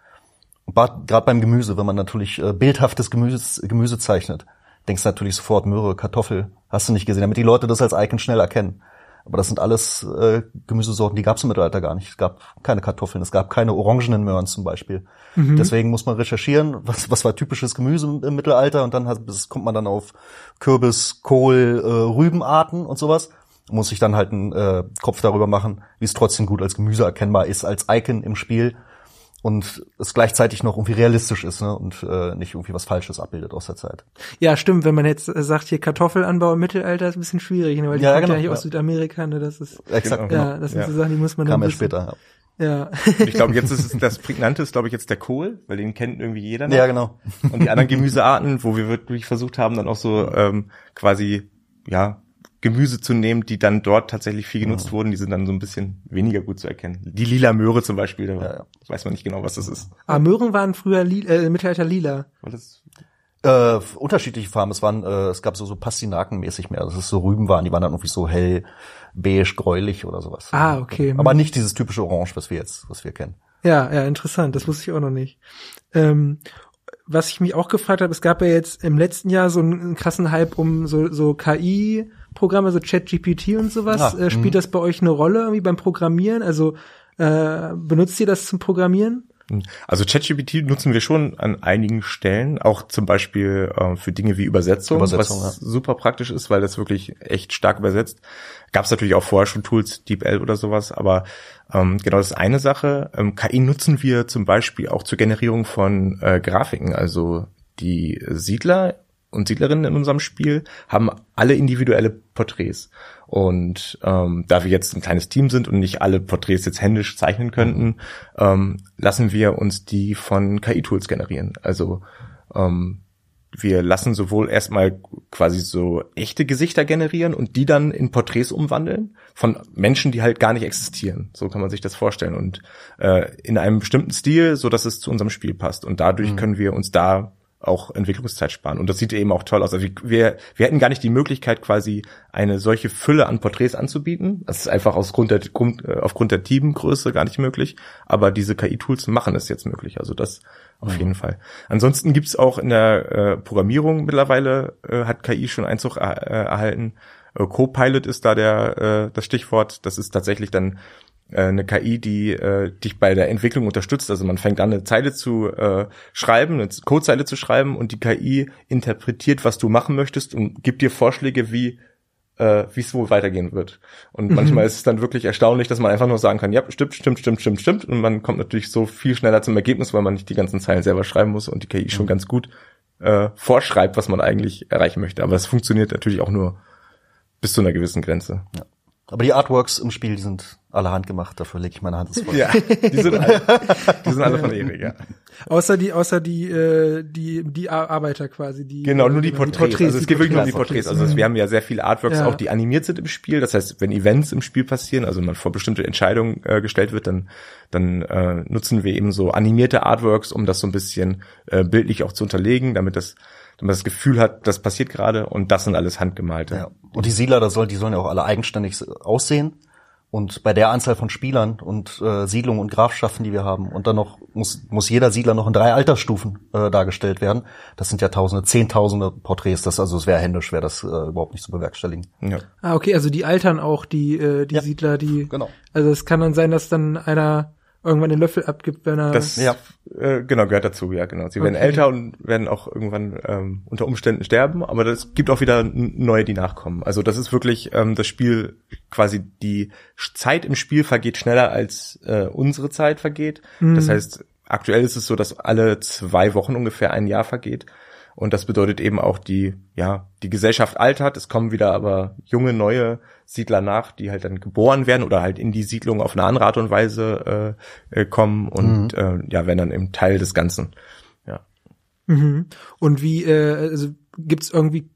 Gerade beim Gemüse, wenn man natürlich äh, bildhaftes Gemüse, Gemüse zeichnet, denkst du natürlich sofort Möhre, Kartoffel, hast du nicht gesehen, damit die Leute das als Icon schnell erkennen. Aber das sind alles äh, Gemüsesorten, die gab es im Mittelalter gar nicht. Es gab keine Kartoffeln, es gab keine orangenen Möhren zum Beispiel. Mhm. Deswegen muss man recherchieren, was, was war typisches Gemüse im Mittelalter und dann hat, kommt man dann auf Kürbis, Kohl, äh, Rübenarten und sowas. Muss sich dann halt einen äh, Kopf darüber machen, wie es trotzdem gut als Gemüse erkennbar ist, als Icon im Spiel und es gleichzeitig noch irgendwie realistisch ist ne? und äh, nicht irgendwie was Falsches abbildet aus der Zeit. Ja, stimmt. Wenn man jetzt sagt, hier Kartoffelanbau im Mittelalter ist ein bisschen schwierig, ne? weil die ja, kommt genau, ja nicht ja. aus Südamerika. Ne? Das ist exakt. Genau. Ja, das sind ja. so Sachen, die muss man Kam dann erst später. Ja. Ja. Und ich glaube, jetzt ist es das prägnante ist, glaube ich, jetzt der Kohl, weil den kennt irgendwie jeder. Noch. Ja, genau. Und die anderen Gemüsearten, wo wir wirklich versucht haben, dann auch so ähm, quasi ja Gemüse zu nehmen, die dann dort tatsächlich viel genutzt ja. wurden, die sind dann so ein bisschen weniger gut zu erkennen. Die lila Möhre zum Beispiel, da ja, ja. weiß man nicht genau, was das ist. Ah, Möhren waren früher li äh, Mittelalter lila. Äh, unterschiedliche Farben. Es waren, äh, es gab so so Pastinakenmäßig mehr. Das ist so Rüben waren, die waren dann irgendwie so hell beige, gräulich oder sowas. Ah, okay. Aber nicht dieses typische Orange, was wir jetzt, was wir kennen. Ja, ja, interessant. Das wusste ich auch noch nicht. Ähm, was ich mich auch gefragt habe, es gab ja jetzt im letzten Jahr so einen krassen Hype um so, so KI-Programme, so ChatGPT und sowas. Ah, äh, spielt mh. das bei euch eine Rolle irgendwie beim Programmieren? Also äh, benutzt ihr das zum Programmieren? Also ChatGPT nutzen wir schon an einigen Stellen, auch zum Beispiel äh, für Dinge wie Übersetzung, Übersetzung was ja. super praktisch ist, weil das wirklich echt stark übersetzt. Gab es natürlich auch vorher schon Tools, DeepL oder sowas, aber ähm, genau das ist eine Sache. Ähm, KI nutzen wir zum Beispiel auch zur Generierung von äh, Grafiken. Also die Siedler und Siedlerinnen in unserem Spiel haben alle individuelle Porträts. Und ähm, da wir jetzt ein kleines Team sind und nicht alle Porträts jetzt händisch zeichnen könnten, ähm, lassen wir uns die von KI-Tools generieren. Also ähm, wir lassen sowohl erstmal quasi so echte Gesichter generieren und die dann in Porträts umwandeln von Menschen, die halt gar nicht existieren. So kann man sich das vorstellen und äh, in einem bestimmten Stil, so dass es zu unserem Spiel passt. Und dadurch mhm. können wir uns da auch Entwicklungszeit sparen. Und das sieht eben auch toll aus. Also wir, wir hätten gar nicht die Möglichkeit, quasi eine solche Fülle an Porträts anzubieten. Das ist einfach aus Grund der, äh, aufgrund der Teamgröße gar nicht möglich. Aber diese KI-Tools machen es jetzt möglich. Also das auf mhm. jeden Fall. Ansonsten gibt's auch in der äh, Programmierung mittlerweile, äh, hat KI schon Einzug äh, erhalten. Äh, Copilot ist da der äh, das Stichwort. Das ist tatsächlich dann eine KI, die äh, dich bei der Entwicklung unterstützt. Also man fängt an, eine Zeile zu äh, schreiben, eine Codezeile zu schreiben und die KI interpretiert, was du machen möchtest und gibt dir Vorschläge, wie äh, wie es wohl weitergehen wird. Und mhm. manchmal ist es dann wirklich erstaunlich, dass man einfach nur sagen kann, ja, stimmt, stimmt, stimmt, stimmt, stimmt. Und man kommt natürlich so viel schneller zum Ergebnis, weil man nicht die ganzen Zeilen selber schreiben muss und die KI mhm. schon ganz gut äh, vorschreibt, was man eigentlich erreichen möchte. Aber es funktioniert natürlich auch nur bis zu einer gewissen Grenze. Ja. Aber die Artworks im Spiel, die sind alle handgemacht, dafür lege ich meine Hand ins Feuer. Ja, die sind alle, die sind alle von Erik, ja. Außer die, außer die, äh, die, die Arbeiter quasi, die. Genau, nur die Porträts. Porträts also es geht wirklich nur um die Porträts. Also wir haben ja sehr viele Artworks ja. auch, die animiert sind im Spiel. Das heißt, wenn Events im Spiel passieren, also man vor bestimmte Entscheidungen äh, gestellt wird, dann, dann äh, nutzen wir eben so animierte Artworks, um das so ein bisschen äh, bildlich auch zu unterlegen, damit das man das Gefühl hat, das passiert gerade und das sind alles handgemalte. Ja. Und die Siedler, das soll, die sollen ja auch alle eigenständig aussehen. Und bei der Anzahl von Spielern und äh, Siedlungen und Grafschaften, die wir haben, und dann noch muss, muss jeder Siedler noch in drei Altersstufen äh, dargestellt werden. Das sind ja Tausende, Zehntausende Porträts. Das also es wäre händisch, wäre das äh, überhaupt nicht zu bewerkstelligen. Ja. Ah, okay, also die altern auch die äh, die ja. Siedler, die. Genau. Also es kann dann sein, dass dann einer irgendwann den Löffel abgibt, wenn er. Das ja. äh, genau gehört dazu, ja genau. Sie werden okay. älter und werden auch irgendwann ähm, unter Umständen sterben, aber das gibt auch wieder neue, die nachkommen. Also das ist wirklich ähm, das Spiel quasi die Zeit im Spiel vergeht schneller als äh, unsere Zeit vergeht. Mhm. Das heißt, aktuell ist es so, dass alle zwei Wochen ungefähr ein Jahr vergeht. Und das bedeutet eben auch die, ja, die Gesellschaft altert. Es kommen wieder aber junge, neue Siedler nach, die halt dann geboren werden oder halt in die Siedlung auf eine andere Art und Weise äh, äh kommen und mhm. äh, ja, werden dann eben Teil des Ganzen. Ja. Mhm. Und wie, äh, also gibt's irgendwie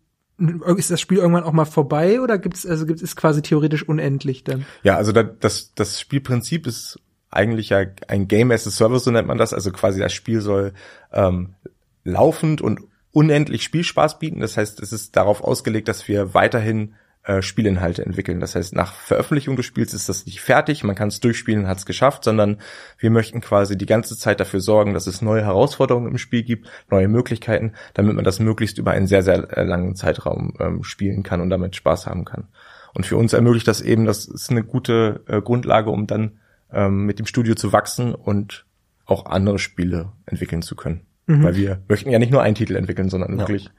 ist das Spiel irgendwann auch mal vorbei oder gibt es also gibt es quasi theoretisch unendlich dann? Ja, also das das Spielprinzip ist eigentlich ja ein Game as a Service, so nennt man das. Also quasi das Spiel soll ähm, laufend und unendlich Spielspaß bieten. Das heißt, es ist darauf ausgelegt, dass wir weiterhin äh, Spielinhalte entwickeln. Das heißt, nach Veröffentlichung des Spiels ist das nicht fertig, man kann es durchspielen hat es geschafft, sondern wir möchten quasi die ganze Zeit dafür sorgen, dass es neue Herausforderungen im Spiel gibt, neue Möglichkeiten, damit man das möglichst über einen sehr, sehr äh, langen Zeitraum ähm, spielen kann und damit Spaß haben kann. Und für uns ermöglicht das eben, das ist eine gute äh, Grundlage, um dann ähm, mit dem Studio zu wachsen und auch andere Spiele entwickeln zu können. Mhm. Weil wir möchten ja nicht nur einen Titel entwickeln, sondern ja. wirklich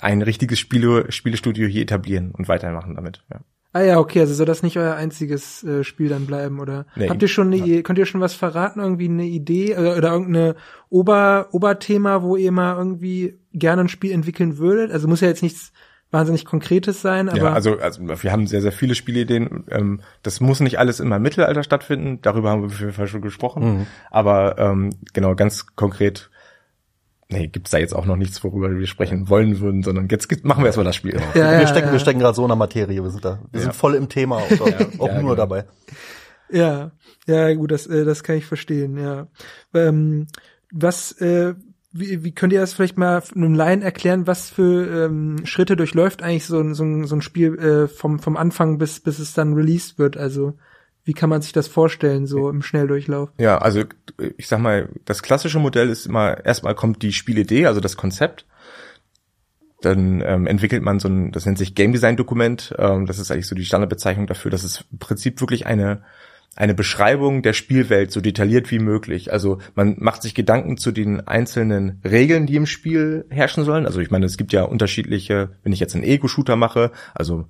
ein richtiges Spiele, Spielestudio hier etablieren und weitermachen damit. Ja. Ah ja, okay, also soll das nicht euer einziges äh, Spiel dann bleiben oder nee, habt ihr schon eine, ja. könnt ihr schon was verraten, irgendwie eine Idee oder, oder irgendeine Ober Oberthema, wo ihr mal irgendwie gerne ein Spiel entwickeln würdet? Also muss ja jetzt nichts wahnsinnig Konkretes sein, aber. Ja, also, also wir haben sehr, sehr viele Spielideen. Ähm, das muss nicht alles immer im Mittelalter stattfinden, darüber haben wir auf jeden Fall schon gesprochen. Mhm. Aber ähm, genau, ganz konkret, nee, gibt's da jetzt auch noch nichts, worüber wir sprechen wollen würden, sondern jetzt machen wir erstmal das Spiel. Ja, wir, ja, stecken, ja. wir stecken gerade so in der Materie, wir sind da, wir sind voll im Thema auch, auch nur genau. dabei. Ja, ja, gut, das, äh, das kann ich verstehen, ja. Ähm, was, äh, wie, wie könnt ihr das vielleicht mal einem Laien erklären, was für ähm, Schritte durchläuft eigentlich so, ein so, ein so ein Spiel äh, vom, vom Anfang bis, bis es dann released wird? Also wie kann man sich das vorstellen, so im Schnelldurchlauf? Ja, also ich sag mal, das klassische Modell ist immer, erstmal kommt die Spielidee, also das Konzept. Dann ähm, entwickelt man so ein, das nennt sich Game Design Dokument. Ähm, das ist eigentlich so die Standardbezeichnung dafür. Das ist im Prinzip wirklich eine eine Beschreibung der Spielwelt so detailliert wie möglich. Also man macht sich Gedanken zu den einzelnen Regeln, die im Spiel herrschen sollen. Also ich meine, es gibt ja unterschiedliche, wenn ich jetzt einen Ego-Shooter mache, also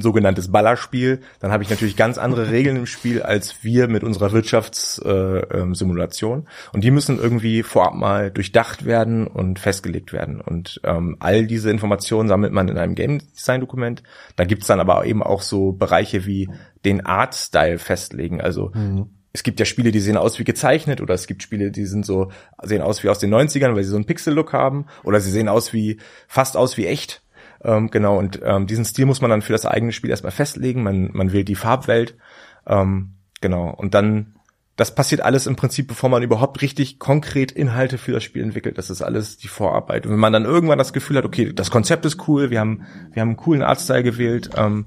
sogenanntes Ballerspiel, dann habe ich natürlich ganz andere Regeln im Spiel als wir mit unserer Wirtschaftssimulation. Äh, ähm, und die müssen irgendwie vorab mal durchdacht werden und festgelegt werden. Und ähm, all diese Informationen sammelt man in einem Game Design Dokument. Da gibt's dann aber eben auch so Bereiche wie den Art Style festlegen. Also mhm es gibt ja Spiele, die sehen aus wie gezeichnet oder es gibt Spiele, die sind so, sehen aus wie aus den 90ern, weil sie so einen Pixel-Look haben oder sie sehen aus wie, fast aus wie echt. Ähm, genau, und ähm, diesen Stil muss man dann für das eigene Spiel erstmal festlegen. Man, man wählt die Farbwelt. Ähm, genau, und dann, das passiert alles im Prinzip, bevor man überhaupt richtig konkret Inhalte für das Spiel entwickelt. Das ist alles die Vorarbeit. Und wenn man dann irgendwann das Gefühl hat, okay, das Konzept ist cool, wir haben, wir haben einen coolen Artstyle gewählt, ähm,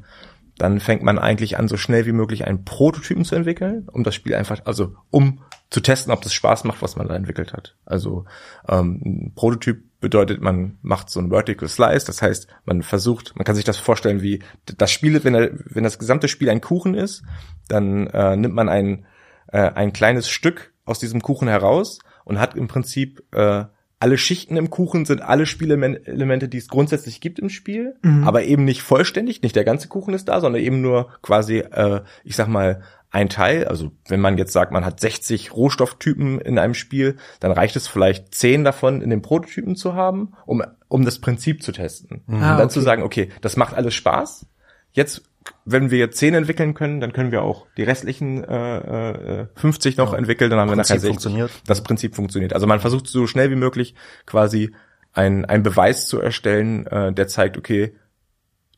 dann fängt man eigentlich an, so schnell wie möglich einen Prototypen zu entwickeln, um das Spiel einfach, also um zu testen, ob das Spaß macht, was man da entwickelt hat. Also ähm, ein Prototyp bedeutet, man macht so ein Vertical Slice, das heißt, man versucht, man kann sich das vorstellen wie das Spiel, wenn, er, wenn das gesamte Spiel ein Kuchen ist, dann äh, nimmt man ein, äh, ein kleines Stück aus diesem Kuchen heraus und hat im Prinzip äh, alle Schichten im Kuchen sind alle Spielelemente, die es grundsätzlich gibt im Spiel, mhm. aber eben nicht vollständig, nicht der ganze Kuchen ist da, sondern eben nur quasi, äh, ich sag mal, ein Teil, also wenn man jetzt sagt, man hat 60 Rohstofftypen in einem Spiel, dann reicht es vielleicht 10 davon in den Prototypen zu haben, um, um das Prinzip zu testen. Mhm. Ah, und dann okay. zu sagen, okay, das macht alles Spaß. Jetzt, wenn wir jetzt 10 entwickeln können, dann können wir auch die restlichen äh, äh, 50 noch ja. entwickeln, dann haben wir nachher 60. Funktioniert. Das Prinzip funktioniert. Also man versucht so schnell wie möglich quasi ein, ein Beweis zu erstellen, äh, der zeigt, okay,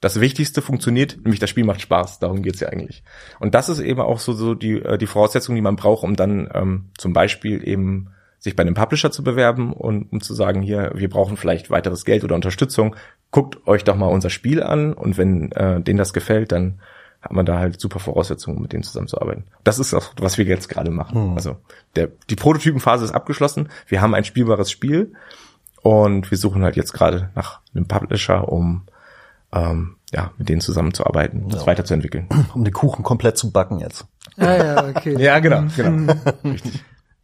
das Wichtigste funktioniert, nämlich das Spiel macht Spaß. Darum geht's ja eigentlich. Und das ist eben auch so, so die, äh, die Voraussetzung, die man braucht, um dann ähm, zum Beispiel eben sich bei einem Publisher zu bewerben und um zu sagen, hier, wir brauchen vielleicht weiteres Geld oder Unterstützung, guckt euch doch mal unser Spiel an und wenn äh, denen das gefällt, dann hat man da halt super Voraussetzungen, mit denen zusammenzuarbeiten. Das ist auch, was wir jetzt gerade machen. Hm. Also der, die Prototypenphase ist abgeschlossen. Wir haben ein spielbares Spiel und wir suchen halt jetzt gerade nach einem Publisher, um ähm, ja mit denen zusammenzuarbeiten und das Ja. weiterzuentwickeln. Um den Kuchen komplett zu backen jetzt. Ah ja, okay. Ja, genau, genau.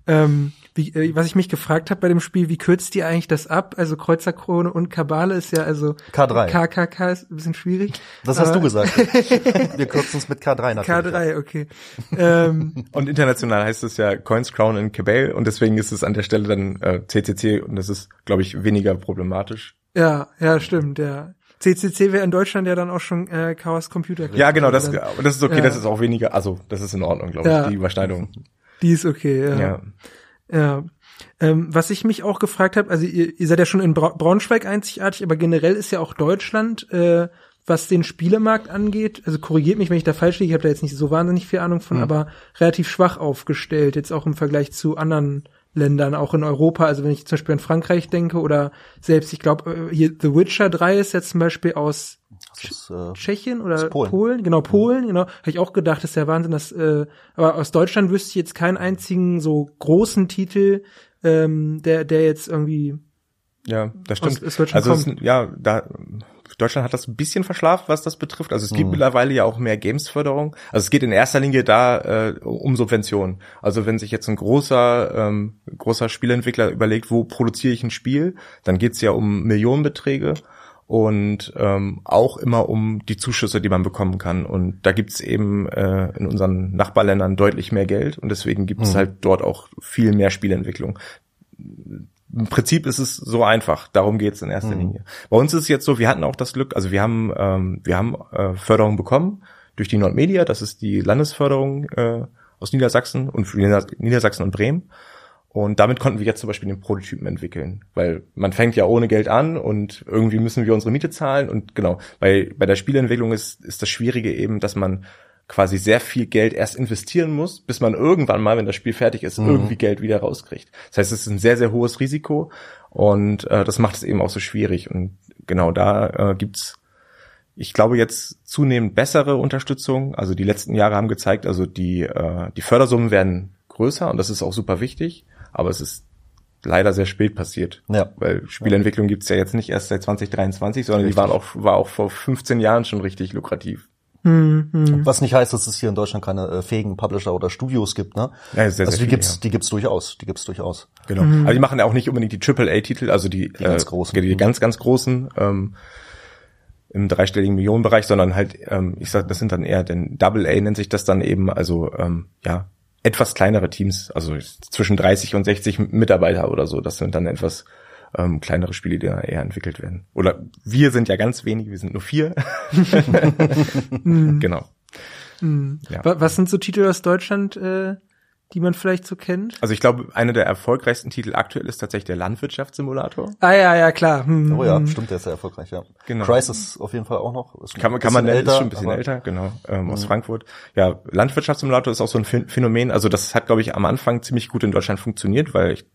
Ähm, wie, äh, was ich mich gefragt habe bei dem Spiel, wie kürzt ihr eigentlich das ab? Also Kreuzerkrone und Kabale ist ja also K3. KKK ist ein bisschen schwierig. Das hast du gesagt. Wir kürzen es mit K3 natürlich. K3, okay. ähm, Und international heißt es ja Coins, Crown and Cabal und deswegen ist es an der Stelle dann äh, CCC und das ist, glaube ich, weniger problematisch. ja, ja, stimmt, ja. CCC wäre in Deutschland ja dann auch schon äh, Chaos Computer Club. Ja, genau, das, das ist okay, Ja. das ist auch weniger, also das ist in Ordnung, glaube ich, Ja. die Überschneidung. Die ist okay, ja. Ja. Ja. Ähm, was ich mich auch gefragt habe, also ihr, ihr seid ja schon in Bra Braunschweig einzigartig, aber generell ist ja auch Deutschland, äh, was den Spielemarkt angeht, also korrigiert mich, wenn ich da falsch liege, ich habe da jetzt nicht so wahnsinnig viel Ahnung von, aber relativ schwach aufgestellt, jetzt auch im Vergleich zu anderen Ländern, auch in Europa. Also wenn ich zum Beispiel an Frankreich denke oder selbst, ich glaube, hier The Witcher 3 ist jetzt zum Beispiel aus ist, äh, Tschechien oder Aus Polen. Polen. Genau, Polen, genau. Habe ich auch gedacht, das ist ja Wahnsinn, dass, äh, aber aus Deutschland wüsste ich jetzt keinen einzigen so großen Titel, ähm, der, der jetzt irgendwie, Ja, das stimmt. Wird schon also es, ja, da Deutschland hat das ein bisschen verschlafen, was das betrifft. Also es Mhm. gibt mittlerweile ja auch mehr Games-Förderung. Also es geht in erster Linie da äh, um Subventionen. Also wenn sich jetzt ein großer ähm, großer Spieleentwickler überlegt, wo produziere ich ein Spiel, dann geht's ja um Millionenbeträge und ähm, auch immer um die Zuschüsse, die man bekommen kann. Und da gibt's eben äh, in unseren Nachbarländern deutlich mehr Geld und deswegen gibt's Mhm. halt dort auch viel mehr Spieleentwicklung im Prinzip ist es so einfach. Darum geht's in erster Linie. Bei uns ist es jetzt so, wir hatten auch das Glück, also wir haben, ähm, wir haben äh, Förderung bekommen durch die Nordmedia, das ist die Landesförderung äh, aus Niedersachsen und Niedersachsen und Bremen. Und damit konnten wir jetzt zum Beispiel den Prototypen entwickeln, weil man fängt ja ohne Geld an und irgendwie müssen wir unsere Miete zahlen und genau, bei, bei der Spieleentwicklung ist, ist das Schwierige eben, dass man quasi sehr viel Geld erst investieren muss, bis man irgendwann mal, wenn das Spiel fertig ist, irgendwie Geld wieder rauskriegt. Das heißt, es ist ein sehr, sehr hohes Risiko und äh, das macht es eben auch so schwierig. Und genau da äh, gibt's, ich glaube, jetzt zunehmend bessere Unterstützung. Also die letzten Jahre haben gezeigt, also die, äh, die Fördersummen werden größer und das ist auch super wichtig, aber es ist leider sehr spät passiert. Ja. Weil Spielentwicklung gibt's ja jetzt nicht erst seit 2023, sondern die waren auch, war auch vor 15 Jahren schon richtig lukrativ. Hm, hm. Was nicht heißt, dass es hier in Deutschland keine äh, fähigen Publisher oder Studios gibt, ne? Ja, sehr, sehr also die viele, gibt's, ja. die gibt's durchaus, die gibt's durchaus. Genau. Aber die machen ja auch nicht unbedingt die AAA-Titel, also die, Die ganz großen. die ganz, ganz großen ähm, im dreistelligen Millionenbereich, sondern halt, ähm, ich sag, das sind dann eher, denn Double A nennt sich das dann eben, also ähm, ja, etwas kleinere Teams, also zwischen 30 und 60 Mitarbeiter oder so. Das sind dann etwas ähm, kleinere Spiele, die da eher entwickelt werden. Oder wir sind ja ganz wenig, wir sind nur vier. genau. Ja. Wa- Was sind so Titel aus Deutschland, äh, die man vielleicht so kennt? Also ich glaube, einer der erfolgreichsten Titel aktuell ist tatsächlich der Landwirtschaftssimulator. Ah ja, ja, klar. Hm, Oh ja, hm. stimmt, der ist sehr erfolgreich, ja. Genau. Crisis auf jeden Fall auch noch. Ist Kann, kann man nennen, ist schon ein bisschen älter, genau, ähm, aus Frankfurt. Ja, Landwirtschaftssimulator ist auch so ein Phän- Phänomen. Also das hat, glaube ich, am Anfang ziemlich gut in Deutschland funktioniert, weil ich,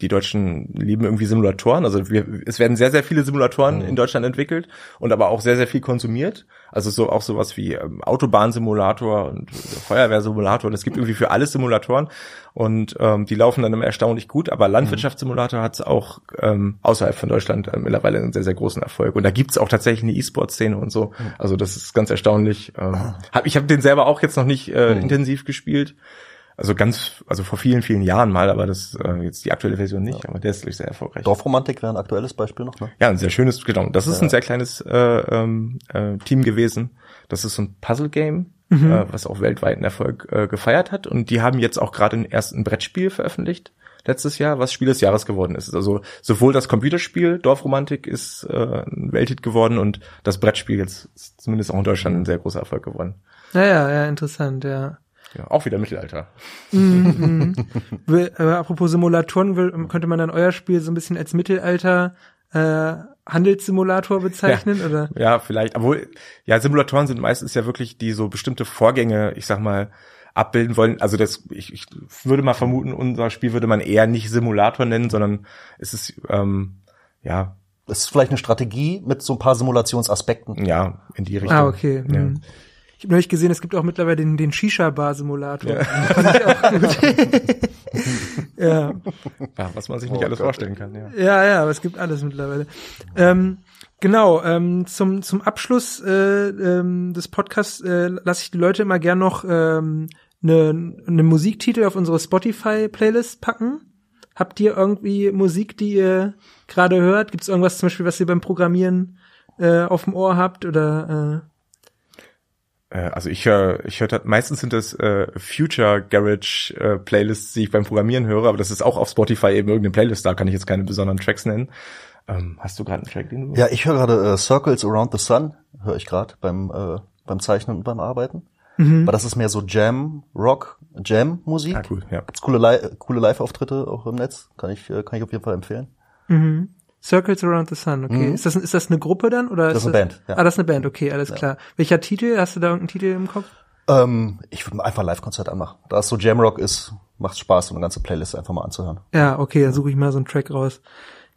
die Deutschen lieben irgendwie Simulatoren. Also wir, es werden sehr, sehr viele Simulatoren in Deutschland entwickelt und aber auch sehr, sehr viel konsumiert. Also so auch sowas wie ähm, Autobahnsimulator und äh, Feuerwehrsimulator. Und es gibt irgendwie für alles Simulatoren und ähm, die laufen dann immer erstaunlich gut. Aber Landwirtschaftssimulator hat auch ähm, außerhalb von Deutschland äh, mittlerweile einen sehr, sehr großen Erfolg. Und da gibt's auch tatsächlich eine E-Sport-Szene und so. Also das ist ganz erstaunlich. Ähm, hab, ich habe den selber auch jetzt noch nicht äh, intensiv gespielt. Also ganz, also vor vielen, vielen Jahren mal, aber das äh, jetzt die aktuelle Version nicht, aber der ist wirklich sehr erfolgreich. Dorfromantik wäre ein aktuelles Beispiel noch, ne? Ja, ein sehr schönes, genau. Das ist ein sehr kleines äh, ähm, äh, Team gewesen. Das ist so ein Puzzle-Game, äh, was auch weltweiten Erfolg äh, gefeiert hat. Und die haben jetzt auch gerade ein ersten Brettspiel veröffentlicht letztes Jahr, was Spiel des Jahres geworden ist. Also sowohl das Computerspiel Dorfromantik ist äh, ein Welthit geworden und das Brettspiel jetzt ist zumindest auch in Deutschland ein sehr großer Erfolg geworden. Ja, ja, ja, interessant, ja. Ja, auch wieder Mittelalter. Will, äh, apropos Simulatoren, will, könnte man dann euer Spiel so ein bisschen als Mittelalter äh, Handelssimulator bezeichnen oder? Ja, vielleicht. Obwohl, ja, Simulatoren sind meistens ja wirklich die so bestimmte Vorgänge, ich sag mal, abbilden wollen. Also das, ich, ich würde mal vermuten, unser Spiel würde man eher nicht Simulator nennen, sondern es ist ähm, ja Das ist vielleicht eine Strategie mit so ein paar Simulationsaspekten. ja in die Richtung. Ah, okay. Ja. hm. Ich habe neulich gesehen, es gibt auch mittlerweile den, den Shisha-Bar-Simulator. Gut. ja. ja, was man sich nicht Oh alles Gott, vorstellen kann. Ja. Ja, ja, aber es gibt alles mittlerweile. Ähm, genau, ähm, zum, zum Abschluss äh, ähm, des Podcasts äh, lasse ich die Leute immer gern noch ähm, eine, eine Musiktitel auf unsere Spotify-Playlist packen. Habt ihr irgendwie Musik, die ihr gerade hört? Gibt es irgendwas zum Beispiel, was ihr beim Programmieren äh, auf dem Ohr habt? Oder Äh, Also ich höre, ich höre meistens sind das äh, Future Garage äh, Playlists, die ich beim Programmieren höre, aber das ist auch auf Spotify eben irgendeine Playlist, da kann ich jetzt keine besonderen Tracks nennen. Ähm, hast du gerade einen Track, den du? Ja, ich höre gerade äh, Circles Around the Sun, höre ich gerade beim, äh, beim Zeichnen und beim Arbeiten. Aber das ist mehr so Jam, Rock, Jam-Musik. Ah, cool, ja. Gibt's coole, Li coole Live-Auftritte auch im Netz. Kann ich, äh, kann ich auf jeden Fall empfehlen. äh, mhm. Circles Around the Sun, okay. Ist, das, ist das eine Gruppe dann? Oder Das ist eine Band, ja. Ah, das ist eine Band, okay, alles klar. Welcher Titel? Hast du da irgendeinen Titel im Kopf? Ähm, ich würde einfach ein Live-Konzert anmachen. Da es so Jamrock ist, macht Spaß, so eine ganze Playlist einfach mal anzuhören. Ja, okay, dann suche ich mal so einen Track raus.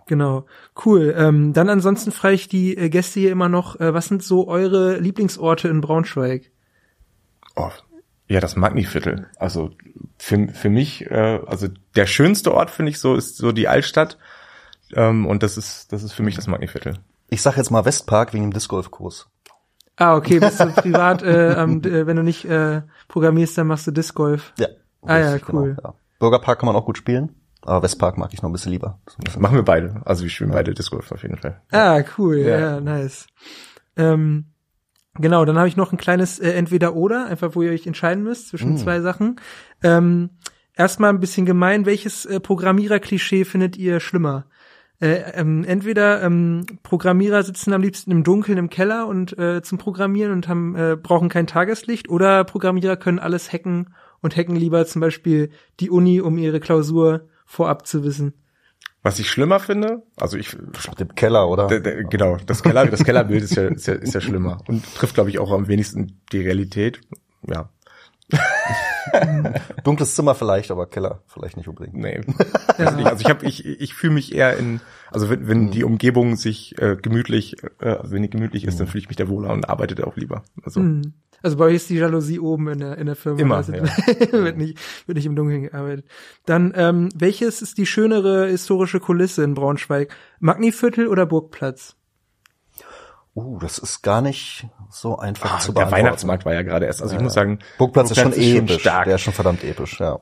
Genau, cool. Ähm, dann ansonsten frage ich die äh, Gäste hier immer noch, äh, was sind so eure Lieblingsorte in Braunschweig? Oh, ja, das Magniviertel. Also für, für mich, äh, also der schönste Ort finde ich so ist so die Altstadt. Ähm, und das ist das ist für mich das Magniviertel. Ich sag jetzt mal Westpark wegen dem Disc-Golf-Kurs. Ah, okay, bist du privat, äh, am, äh, wenn du nicht äh, programmierst, dann machst du Disc Golf. Ja. Ah ja, Richtig, cool. ja. Bürgerpark kann man auch gut spielen, aber Westpark mag ich noch ein bisschen lieber. Bisschen- Machen wir beide. Also wir spielen beide Disc Golf auf jeden Fall. Ah, cool, ja, Ja. nice. Ähm, genau, dann habe ich noch ein kleines äh, Entweder-Oder, einfach wo ihr euch entscheiden müsst zwischen Mm. zwei Sachen. Ähm, erstmal ein bisschen gemein, welches äh, Programmierer-Klischee findet ihr schlimmer? Äh, ähm, entweder ähm, Programmierer sitzen am liebsten im Dunkeln im Keller und äh, zum Programmieren und haben äh, brauchen kein Tageslicht, oder Programmierer können alles hacken und hacken lieber zum Beispiel die Uni, um ihre Klausur vorab zu wissen. Was ich schlimmer finde, also ich Mit dem Keller, oder? D- d- Genau, das Keller, das Kellerbild ist ja, ist ja, ist ja schlimmer und trifft, glaube ich, auch am wenigsten die Realität. Ja, Dunkles Zimmer vielleicht, aber Keller vielleicht nicht unbedingt. nee. Nicht. Also ich habe, ich, ich fühle mich eher in, also wenn, wenn die Umgebung sich äh, gemütlich, äh, also wenn die gemütlich ist, dann fühle ich mich da wohler und arbeite da auch lieber. Also Hm. Also bei euch ist die Jalousie oben in der, in der Firma. Immer, Also ja. wird, nicht, wird nicht im Dunkeln gearbeitet. Dann, ähm, welches ist die schönere historische Kulisse in Braunschweig? Magniviertel oder Burgplatz? Uh, das ist gar nicht so einfach ah, zu der beantworten. Weihnachtsmarkt war ja gerade erst. Also ich muss sagen, Burgplatz, ist schon episch. stark. Der ist schon verdammt episch, ja.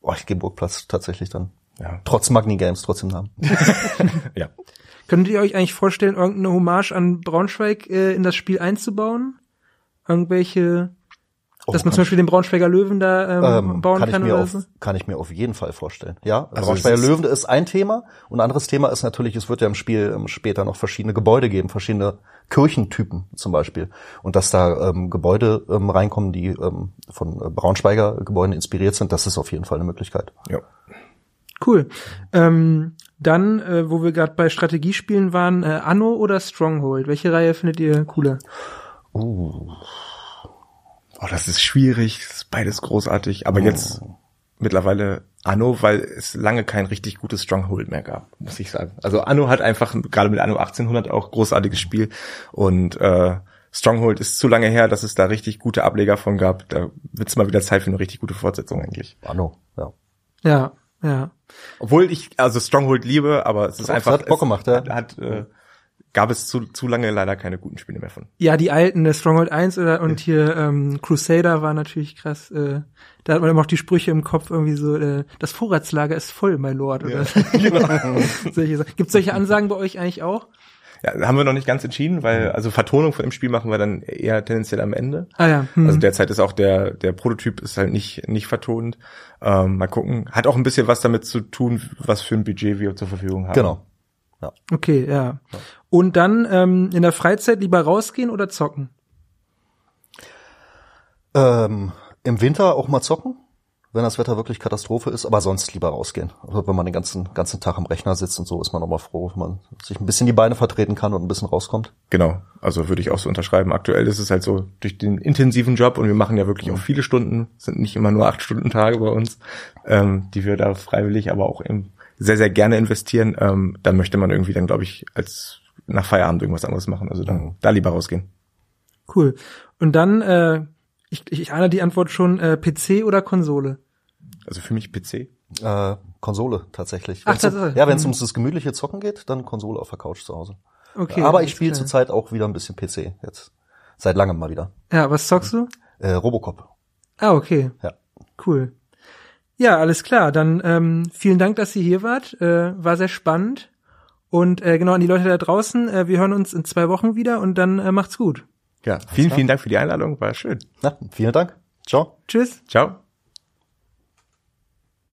Oh, ich gehe Burgplatz tatsächlich dann. Ja. Trotz Magni Games, trotzdem Namen. ja. Könntet ihr euch eigentlich vorstellen, irgendeine Hommage an Braunschweig äh, in das Spiel einzubauen? Irgendwelche, dass man zum Beispiel den Braunschweiger Löwen da ähm, Ähm, bauen kann, kann, ich mir oder auf, so? kann ich mir auf jeden Fall vorstellen. Ja, Also Braunschweiger Löwen ist ein Thema und ein anderes Thema ist natürlich, es wird ja im Spiel ähm, später noch verschiedene Gebäude geben, verschiedene Kirchentypen zum Beispiel. Und dass da ähm, Gebäude ähm, reinkommen, die ähm, von äh, Braunschweiger Gebäuden inspiriert sind, das ist auf jeden Fall eine Möglichkeit. ja. Cool. Ähm, dann, äh, wo wir gerade bei Strategiespielen waren, äh, Anno oder Stronghold? Welche Reihe findet ihr cooler? Uh, Oh, das ist schwierig, das ist beides großartig, aber jetzt mittlerweile Anno, weil es lange kein richtig gutes Stronghold mehr gab, muss ich sagen. Also Anno hat einfach, gerade mit Anno 1800 auch großartiges Spiel und äh, Stronghold ist zu lange her, dass es da richtig gute Ableger von gab. Da wird es mal wieder Zeit für eine richtig gute Fortsetzung eigentlich. Anno, ja. Ja, ja. Obwohl ich also Stronghold liebe, aber es ist Doch, einfach hat Bock es gemacht, ja. Hat, hat, äh, gab es zu, zu lange leider keine guten Spiele mehr von. Ja, die alten, der Stronghold 1 oder und hier ähm, Crusader war natürlich krass. Äh, da hat man immer auch die Sprüche im Kopf irgendwie so, äh, das Vorratslager ist voll, my Lord. Oder solche Sachen. Gibt's solche Ansagen bei euch eigentlich auch? Ja, haben wir noch nicht ganz entschieden, weil also Vertonung von dem Spiel machen wir dann eher tendenziell am Ende. Ah ja. Hm. Also derzeit ist auch der der Prototyp ist halt nicht nicht vertont. Ähm, mal gucken. Hat auch ein bisschen was damit zu tun, was für ein Budget wir zur Verfügung haben. Genau. okay, ja. Und dann ähm, in der Freizeit lieber rausgehen oder zocken? Ähm, Im Winter auch mal zocken, wenn das Wetter wirklich Katastrophe ist, aber sonst lieber rausgehen. Also wenn man den ganzen, ganzen Tag am Rechner sitzt und so, ist man auch mal froh, wenn man sich ein bisschen die Beine vertreten kann und ein bisschen rauskommt. Genau, also würde ich auch so unterschreiben. Aktuell ist es halt so durch den intensiven Job und wir machen ja wirklich auch viele Stunden, sind nicht immer nur acht Stunden Tage bei uns, ähm, die wir da freiwillig, aber auch eben sehr, sehr gerne investieren. Ähm, dann möchte man irgendwie dann, glaube ich, als nach Feierabend irgendwas anderes machen. Also dann da lieber rausgehen. Cool. Und dann, äh, ich, ich ahne die Antwort schon, äh, PC oder Konsole? Also für mich PC. Äh, Konsole tatsächlich. Ach, Wenn's um, ja, wenn es Mhm. ums das gemütliche Zocken geht, dann Konsole auf der Couch zu Hause. Okay. aber ich spiele zurzeit auch wieder ein bisschen PC jetzt. Seit langem mal wieder. Ja, was zockst du? Äh, Robocop. Ah, okay. Ja. Cool. Ja, alles klar. Dann ähm, vielen Dank, dass ihr hier wart. Äh, war sehr spannend. Und äh, genau an die Leute da draußen, äh, wir hören uns in zwei Wochen wieder und dann äh, macht's gut. Ja, vielen, vielen Dank für die Einladung, war schön. Na, vielen Dank. Ciao. Tschüss. Ciao.